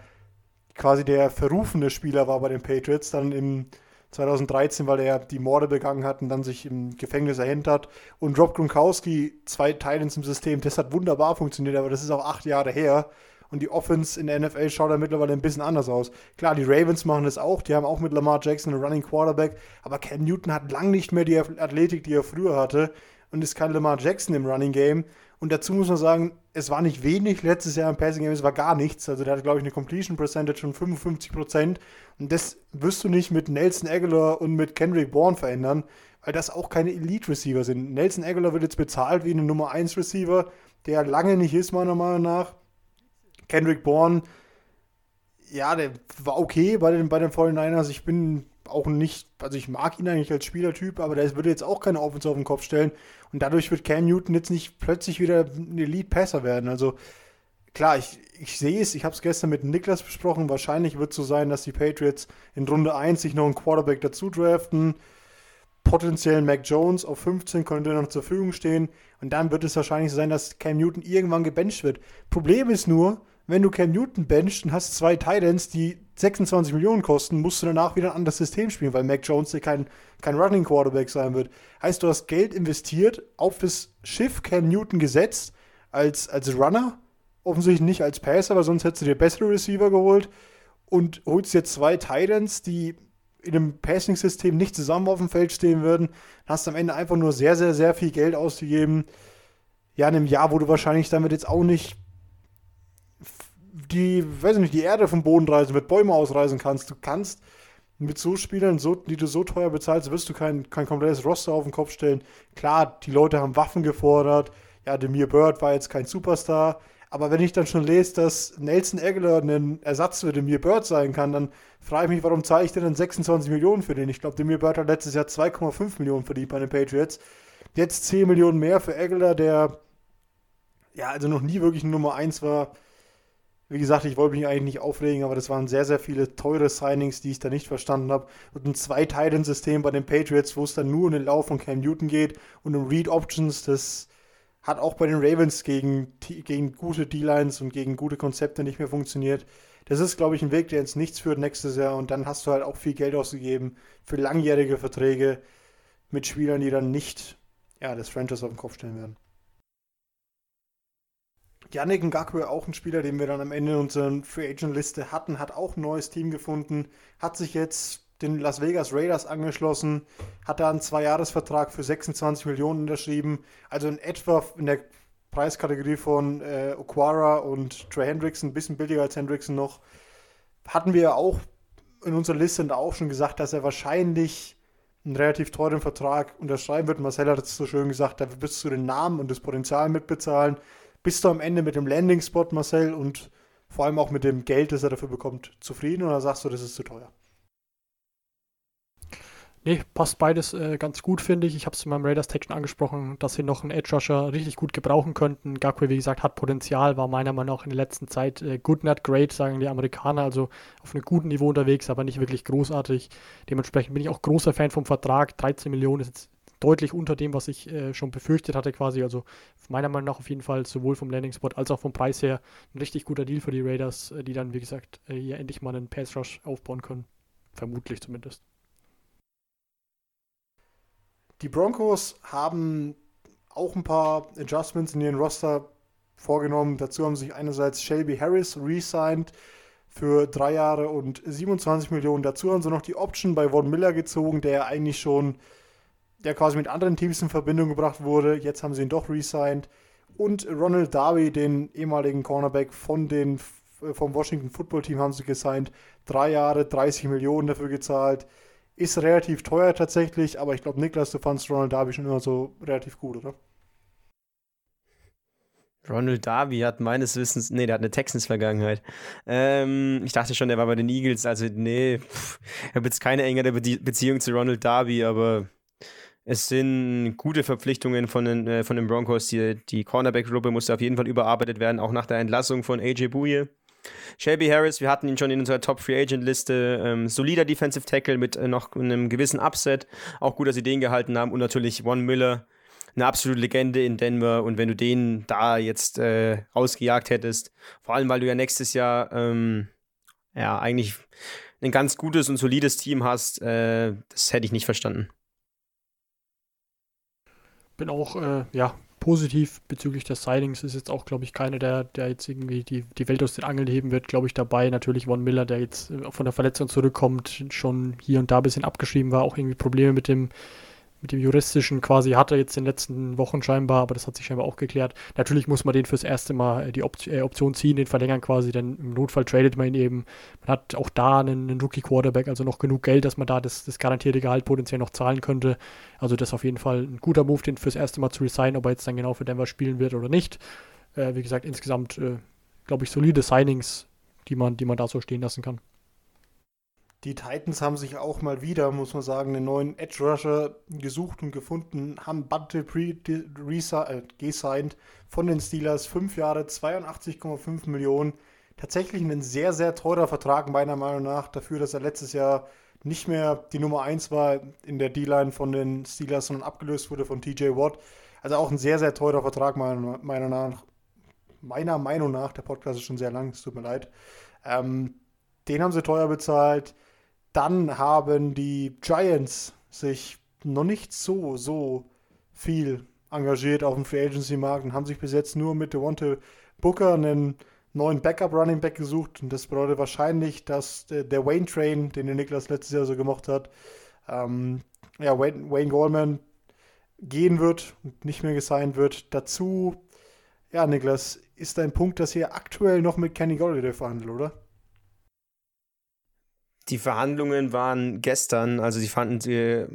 quasi der verrufene Spieler war bei den Patriots, dann im 2013, weil er die Morde begangen hat und dann sich im Gefängnis erhängt hat. Und Rob Gronkowski, zwei Titans im System, das hat wunderbar funktioniert, aber das ist auch acht Jahre her. Und die Offense in der NFL schaut da mittlerweile ein bisschen anders aus. Klar, die Ravens machen das auch. Die haben auch mit Lamar Jackson einen Running Quarterback. Aber Cam Newton hat lang nicht mehr die Athletik, die er früher hatte. Und ist kein Lamar Jackson im Running Game. Und dazu muss man sagen, es war nicht wenig letztes Jahr im Passing Game, es war gar nichts. Also der hat, glaube ich, eine Completion Percentage von 55% Und das wirst du nicht mit Nelson Aguilar und mit Kendrick Bourne verändern, weil das auch keine Elite Receiver sind. Nelson Aguilar wird jetzt bezahlt wie eine Nummer 1 Receiver, der lange nicht ist, meiner Meinung nach. Kendrick Bourne, ja, der war okay bei den, bei den 49ers. Ich bin auch nicht, also ich mag ihn eigentlich als Spielertyp, aber der würde jetzt auch keine Offense auf den Kopf stellen. Und dadurch wird Cam Newton jetzt nicht plötzlich wieder ein Elite-Passer werden. Also klar, ich, ich sehe es, ich habe es gestern mit Niklas besprochen. Wahrscheinlich wird es so sein, dass die Patriots in Runde 1 sich noch einen Quarterback dazu draften. Potenziell Mac Jones auf 15 könnte noch zur Verfügung stehen. Und dann wird es wahrscheinlich so sein, dass Cam Newton irgendwann gebencht wird. Problem ist nur, wenn du Cam Newton benchst und hast zwei Titans, die 26 Millionen kosten, musst du danach wieder ein anderes System spielen, weil Mac Jones dir kein, kein Running Quarterback sein wird. Heißt, du hast Geld investiert, auf das Schiff Cam Newton gesetzt, als, als Runner, offensichtlich nicht als Passer, weil sonst hättest du dir bessere Receiver geholt und holst dir zwei Titans, die in einem Passing-System nicht zusammen auf dem Feld stehen würden, hast am Ende einfach nur sehr, sehr, sehr viel Geld ausgegeben. Ja, in einem Jahr, wo du wahrscheinlich damit jetzt auch nicht die, weiß ich nicht, die Erde vom Boden reißen, mit Bäume ausreißen kannst. Du kannst mit so Spielern, so, die du so teuer bezahlst, wirst du kein, kein komplettes Roster auf den Kopf stellen. Klar, die Leute haben Waffen gefordert. Ja, Demir Bird war jetzt kein Superstar. Aber wenn ich dann schon lese, dass Nelson Aguilar ein Ersatz für Demir Bird sein kann, dann frage ich mich, warum zahle ich denn dann 26 Millionen für den? Ich glaube, Demir Bird hat letztes Jahr 2,5 Millionen verdient bei den Patriots. Jetzt 10 Millionen mehr für Aguilar, der ja also noch nie wirklich Nummer 1 war. Wie gesagt, ich wollte mich eigentlich nicht aufregen, aber das waren sehr, sehr viele teure Signings, die ich da nicht verstanden habe. Und ein Zwei-Titan-System bei den Patriots, wo es dann nur um den Lauf von Cam Newton geht und um Read-Options, das hat auch bei den Ravens gegen, gegen gute D-Lines und gegen gute Konzepte nicht mehr funktioniert. Das ist, glaube ich, ein Weg, der ins Nichts führt nächstes Jahr. Und dann hast du halt auch viel Geld ausgegeben für langjährige Verträge mit Spielern, die dann nicht ja, das Franchise auf den Kopf stellen werden. Yannick Ngakwe, auch ein Spieler, den wir dann am Ende unserer Free Agent Liste hatten, hat auch ein neues Team gefunden, hat sich jetzt den Las Vegas Raiders angeschlossen, hat da einen Zweijahresvertrag für 26 Millionen unterschrieben, also in etwa in der Preiskategorie von äh, Oquara und Trey Hendrickson, ein bisschen billiger als Hendrickson noch. Hatten wir auch in unserer Liste auch schon gesagt, dass er wahrscheinlich einen relativ teuren Vertrag unterschreiben wird. Marcel hat es so schön gesagt, da wirst du den Namen und das Potenzial mitbezahlen. Bist du am Ende mit dem Landing-Spot, Marcel, und vor allem auch mit dem Geld, das er dafür bekommt, zufrieden oder sagst du, das ist zu teuer? Nee, passt beides äh, ganz gut, finde ich. Ich habe es in meinem Raiders Tech schon angesprochen, dass sie noch einen Edge Rusher richtig gut gebrauchen könnten. Gakwe, wie gesagt, hat Potenzial, war meiner Meinung nach in der letzten Zeit äh, good, not great, sagen die Amerikaner, also auf einem guten Niveau unterwegs, aber nicht wirklich großartig. Dementsprechend bin ich auch großer Fan vom Vertrag. 13 Millionen ist jetzt deutlich unter dem, was ich äh, schon befürchtet hatte quasi. Also meiner Meinung nach auf jeden Fall sowohl vom Landing-Spot als auch vom Preis her ein richtig guter Deal für die Raiders, äh, die dann, wie gesagt, äh, hier endlich mal einen Pass-Rush aufbauen können. Vermutlich zumindest. Die Broncos haben auch ein paar Adjustments in ihren Roster vorgenommen. Dazu haben sich einerseits Shelby Harris re-signed für drei Jahre und 27 Millionen. Dazu haben sie noch die Option bei Von Miller gezogen, der eigentlich schon der quasi mit anderen Teams in Verbindung gebracht wurde. Jetzt haben sie ihn doch resigned. Und Ronald Darby, den ehemaligen Cornerback von den, vom Washington Football Team, haben sie gesigned. Drei Jahre, 30 Millionen dafür gezahlt. Ist relativ teuer tatsächlich, aber ich glaube, Niklas, du fandst Ronald Darby schon immer so relativ gut, oder? Ronald Darby hat meines Wissens, nee, der hat eine Texans-Vergangenheit. Ähm, ich dachte schon, der war bei den Eagles, also nee, ich habe jetzt keine engere Beziehung zu Ronald Darby, aber es sind gute Verpflichtungen von den, äh, von den Broncos. Die, die Cornerback-Gruppe musste auf jeden Fall überarbeitet werden, auch nach der Entlassung von AJ Bouye. Shelby Harris, wir hatten ihn schon in unserer Top Free Agent Liste. Ähm, solider Defensive Tackle mit äh, noch einem gewissen Upset. Auch gut, dass sie den gehalten haben. Und natürlich Von Miller, eine absolute Legende in Denver. Und wenn du den da jetzt äh, ausgejagt hättest, vor allem weil du ja nächstes Jahr ähm, ja eigentlich ein ganz gutes und solides Team hast, äh, das hätte ich nicht verstanden bin auch äh, ja, positiv bezüglich des Signings. Ist jetzt auch, glaube ich, keiner, der, der jetzt irgendwie die, die Welt aus den Angeln heben wird, glaube ich, dabei. Natürlich Von Miller, der jetzt äh, von der Verletzung zurückkommt, schon hier und da ein bisschen abgeschrieben war, auch irgendwie Probleme mit dem mit dem juristischen quasi hat er jetzt in den letzten Wochen scheinbar, aber das hat sich scheinbar auch geklärt. Natürlich muss man den fürs erste Mal äh, die Op äh, Option ziehen, den verlängern quasi, denn im Notfall tradet man ihn eben. Man hat auch da einen, einen Rookie-Quarterback, also noch genug Geld, dass man da das, das garantierte Gehalt potenziell noch zahlen könnte. Also das ist auf jeden Fall ein guter Move, den fürs erste Mal zu resignen, ob er jetzt dann genau für Denver spielen wird oder nicht. Äh, wie gesagt, insgesamt, äh, glaube ich, solide Signings, die man, die man da so stehen lassen kann. Die Titans haben sich auch mal wieder, muss man sagen, einen neuen Edge Rusher gesucht und gefunden, haben Bunte äh, gesigned von den Steelers. Fünf Jahre, 82,5 Millionen. Tatsächlich ein sehr, sehr teurer Vertrag, meiner Meinung nach, dafür, dass er letztes Jahr nicht mehr die Nummer 1 war in der D-Line von den Steelers, sondern abgelöst wurde von TJ Watt. Also auch ein sehr, sehr teurer Vertrag, meiner, meiner, nach, meiner Meinung nach. Der Podcast ist schon sehr lang, es tut mir leid. Ähm, den haben sie teuer bezahlt. Dann haben die Giants sich noch nicht so, so viel engagiert auf dem Free Agency Markt und haben sich bis jetzt nur mit Devonte Booker einen neuen Backup Running Back gesucht. Und das bedeutet wahrscheinlich, dass der Wayne Train, den der Niklas letztes Jahr so gemocht hat, ähm, ja, Wayne, Wayne Goldman gehen wird und nicht mehr gesigned wird. Dazu, ja, Niklas, ist dein Punkt, dass ihr aktuell noch mit Kenny Golladay verhandelt, oder? Die Verhandlungen waren gestern, also die fanden, die,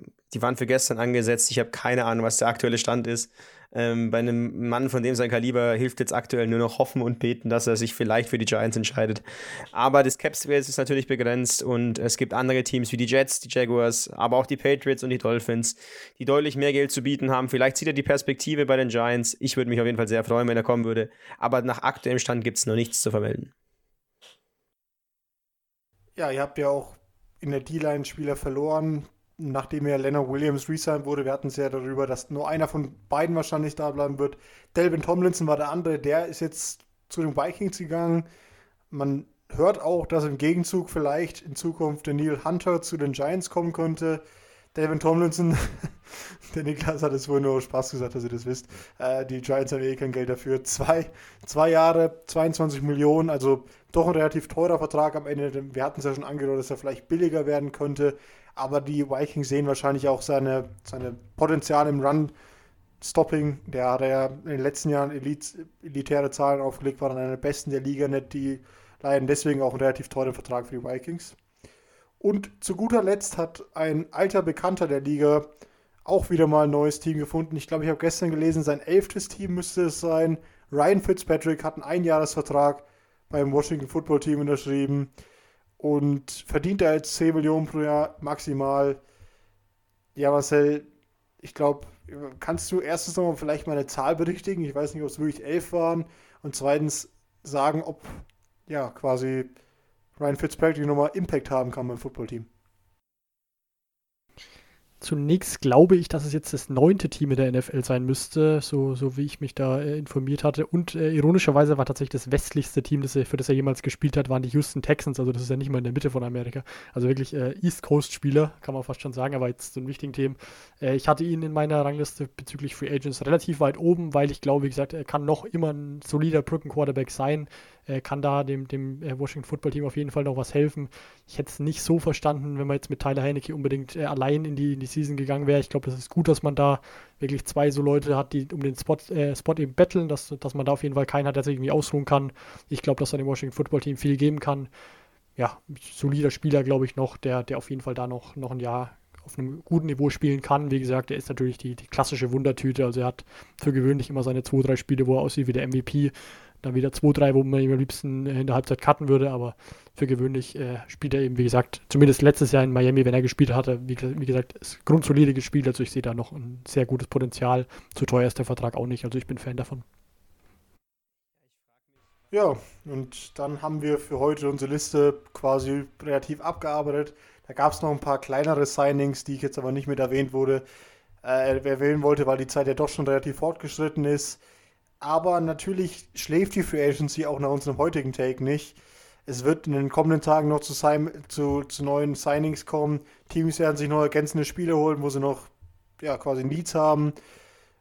waren für gestern angesetzt. Ich habe keine Ahnung, was der aktuelle Stand ist. Ähm, bei einem Mann von dem sein Kaliber hilft jetzt aktuell nur noch hoffen und beten, dass er sich vielleicht für die Giants entscheidet. Aber das Cap Space ist natürlich begrenzt und es gibt andere Teams wie die Jets, die Jaguars, aber auch die Patriots und die Dolphins, die deutlich mehr Geld zu bieten haben. Vielleicht sieht er die Perspektive bei den Giants. Ich würde mich auf jeden Fall sehr freuen, wenn er kommen würde. Aber nach aktuellem Stand gibt es noch nichts zu vermelden. Ja, ihr habt ja auch in der D-Line Spieler verloren, nachdem ja Leonard Williams resigned wurde. Wir hatten es ja darüber, dass nur einer von beiden wahrscheinlich da bleiben wird. Delvin Tomlinson war der andere, der ist jetzt zu den Vikings gegangen. Man hört auch, dass im Gegenzug vielleicht in Zukunft der Neil Hunter zu den Giants kommen könnte. Delvin Tomlinson, der Niklas hat es wohl nur Spaß gesagt, dass ihr das wisst. Äh, die Giants haben eh kein Geld dafür. Zwei, zwei Jahre, 22 Millionen, also doch ein relativ teurer Vertrag am Ende. Wir hatten es ja schon angedeutet, dass er vielleicht billiger werden könnte. Aber die Vikings sehen wahrscheinlich auch seine, seine Potenziale im Run. Stopping, der hat ja in den letzten Jahren Elite, elitäre Zahlen aufgelegt, war dann einer der besten der Liga, nicht die leiden deswegen auch einen relativ teuren Vertrag für die Vikings. Und zu guter Letzt hat ein alter Bekannter der Liga auch wieder mal ein neues Team gefunden. Ich glaube, ich habe gestern gelesen, sein elftes Team müsste es sein. Ryan Fitzpatrick hat einen Einjahresvertrag beim Washington Football Team unterschrieben und verdient er jetzt 10 Millionen pro Jahr maximal. Ja, Marcel, ich glaube, kannst du erstens nochmal vielleicht mal eine Zahl berichtigen? Ich weiß nicht, ob es wirklich elf waren. Und zweitens sagen, ob ja quasi Ryan Fitzpatrick nochmal Impact haben kann beim Footballteam. Zunächst glaube ich, dass es jetzt das neunte Team in der NFL sein müsste, so, so wie ich mich da äh, informiert hatte. Und äh, ironischerweise war tatsächlich das westlichste Team, das er, für das er jemals gespielt hat, waren die Houston Texans. Also das ist ja nicht mal in der Mitte von Amerika. Also wirklich äh, East Coast-Spieler, kann man fast schon sagen, aber jetzt zu einem wichtigen Themen. Äh, ich hatte ihn in meiner Rangliste bezüglich Free Agents relativ weit oben, weil ich glaube, wie gesagt, er kann noch immer ein solider Brückenquarterback sein äh, kann da dem, dem äh, Washington Football Team auf jeden Fall noch was helfen. Ich hätte es nicht so verstanden, wenn man jetzt mit Tyler Heinecke unbedingt äh, allein in die, in die Season gegangen wäre. Ich glaube, das ist gut, dass man da wirklich zwei so Leute hat, die um den Spot, äh, Spot eben betteln, dass, dass man da auf jeden Fall keinen hat, der sich irgendwie ausruhen kann. Ich glaube, dass er dem Washington Football Team viel geben kann. Ja, solider Spieler, glaube ich, noch, der, der auf jeden Fall da noch, noch ein Jahr auf einem guten Niveau spielen kann. Wie gesagt, er ist natürlich die, die klassische Wundertüte. Also er hat für gewöhnlich immer seine zwei, drei Spiele, wo er aussieht wie der MVP. Dann wieder 2-3, wo man ihm am liebsten in der Halbzeit cutten würde, aber für gewöhnlich äh, spielt er eben, wie gesagt, zumindest letztes Jahr in Miami, wenn er gespielt hatte, wie, wie gesagt, ist grundsolide gespielt, also ich sehe da noch ein sehr gutes Potenzial. Zu teuer ist der Vertrag auch nicht, also ich bin Fan davon. Ja, und dann haben wir für heute unsere Liste quasi relativ abgearbeitet. Da gab es noch ein paar kleinere Signings, die ich jetzt aber nicht mit erwähnt wurde, äh, erwähnen wollte, weil die Zeit ja doch schon relativ fortgeschritten ist. Aber natürlich schläft die Free Agency auch nach unserem heutigen Take nicht. Es wird in den kommenden Tagen noch zu, zu, zu neuen Signings kommen. Teams werden sich noch ergänzende Spiele holen, wo sie noch ja, quasi Needs haben.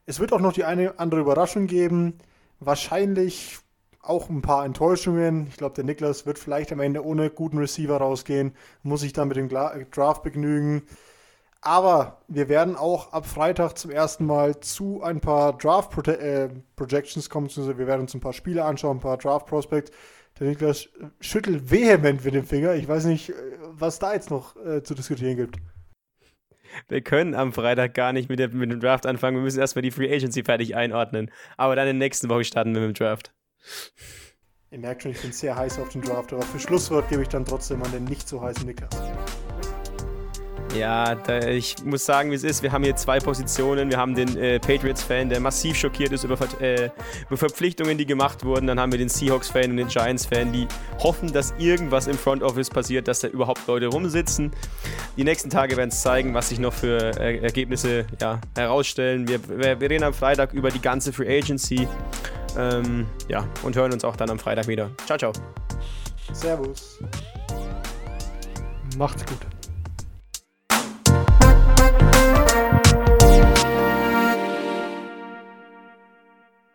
Es wird auch noch die eine andere Überraschung geben. Wahrscheinlich auch ein paar Enttäuschungen. Ich glaube, der Niklas wird vielleicht am Ende ohne guten Receiver rausgehen, muss sich dann mit dem Draft begnügen. Aber wir werden auch ab Freitag zum ersten Mal zu ein paar Draft Prote äh, Projections kommen. Wir werden uns ein paar Spiele anschauen, ein paar Draft Prospects. Der Niklas schüttelt vehement mit dem Finger. Ich weiß nicht, äh, was da jetzt noch äh, zu diskutieren gibt. Wir können am Freitag gar nicht mit, der, mit dem Draft anfangen. Wir müssen erstmal die Free Agency fertig einordnen. Aber dann in der nächsten Woche starten wir mit dem Draft. Ihr merkt schon, ich bin sehr heiß auf den Draft. Aber für Schlusswort gebe ich dann trotzdem an den nicht so heißen Niklas. Ja, da, ich muss sagen, wie es ist. Wir haben hier zwei Positionen. Wir haben den äh, Patriots-Fan, der massiv schockiert ist über, äh, über, Verpflichtungen, die gemacht wurden. Dann haben wir den Seahawks-Fan und den Giants-Fan, die hoffen, dass irgendwas im Front Office passiert, dass da überhaupt Leute rumsitzen. Die nächsten Tage werden es zeigen, was sich noch für äh, Ergebnisse ja, herausstellen. Wir, wir, wir, reden am Freitag über die ganze Free Agency. Ähm, ja, und hören uns auch dann am Freitag wieder. Ciao, ciao. Servus. Macht's gut.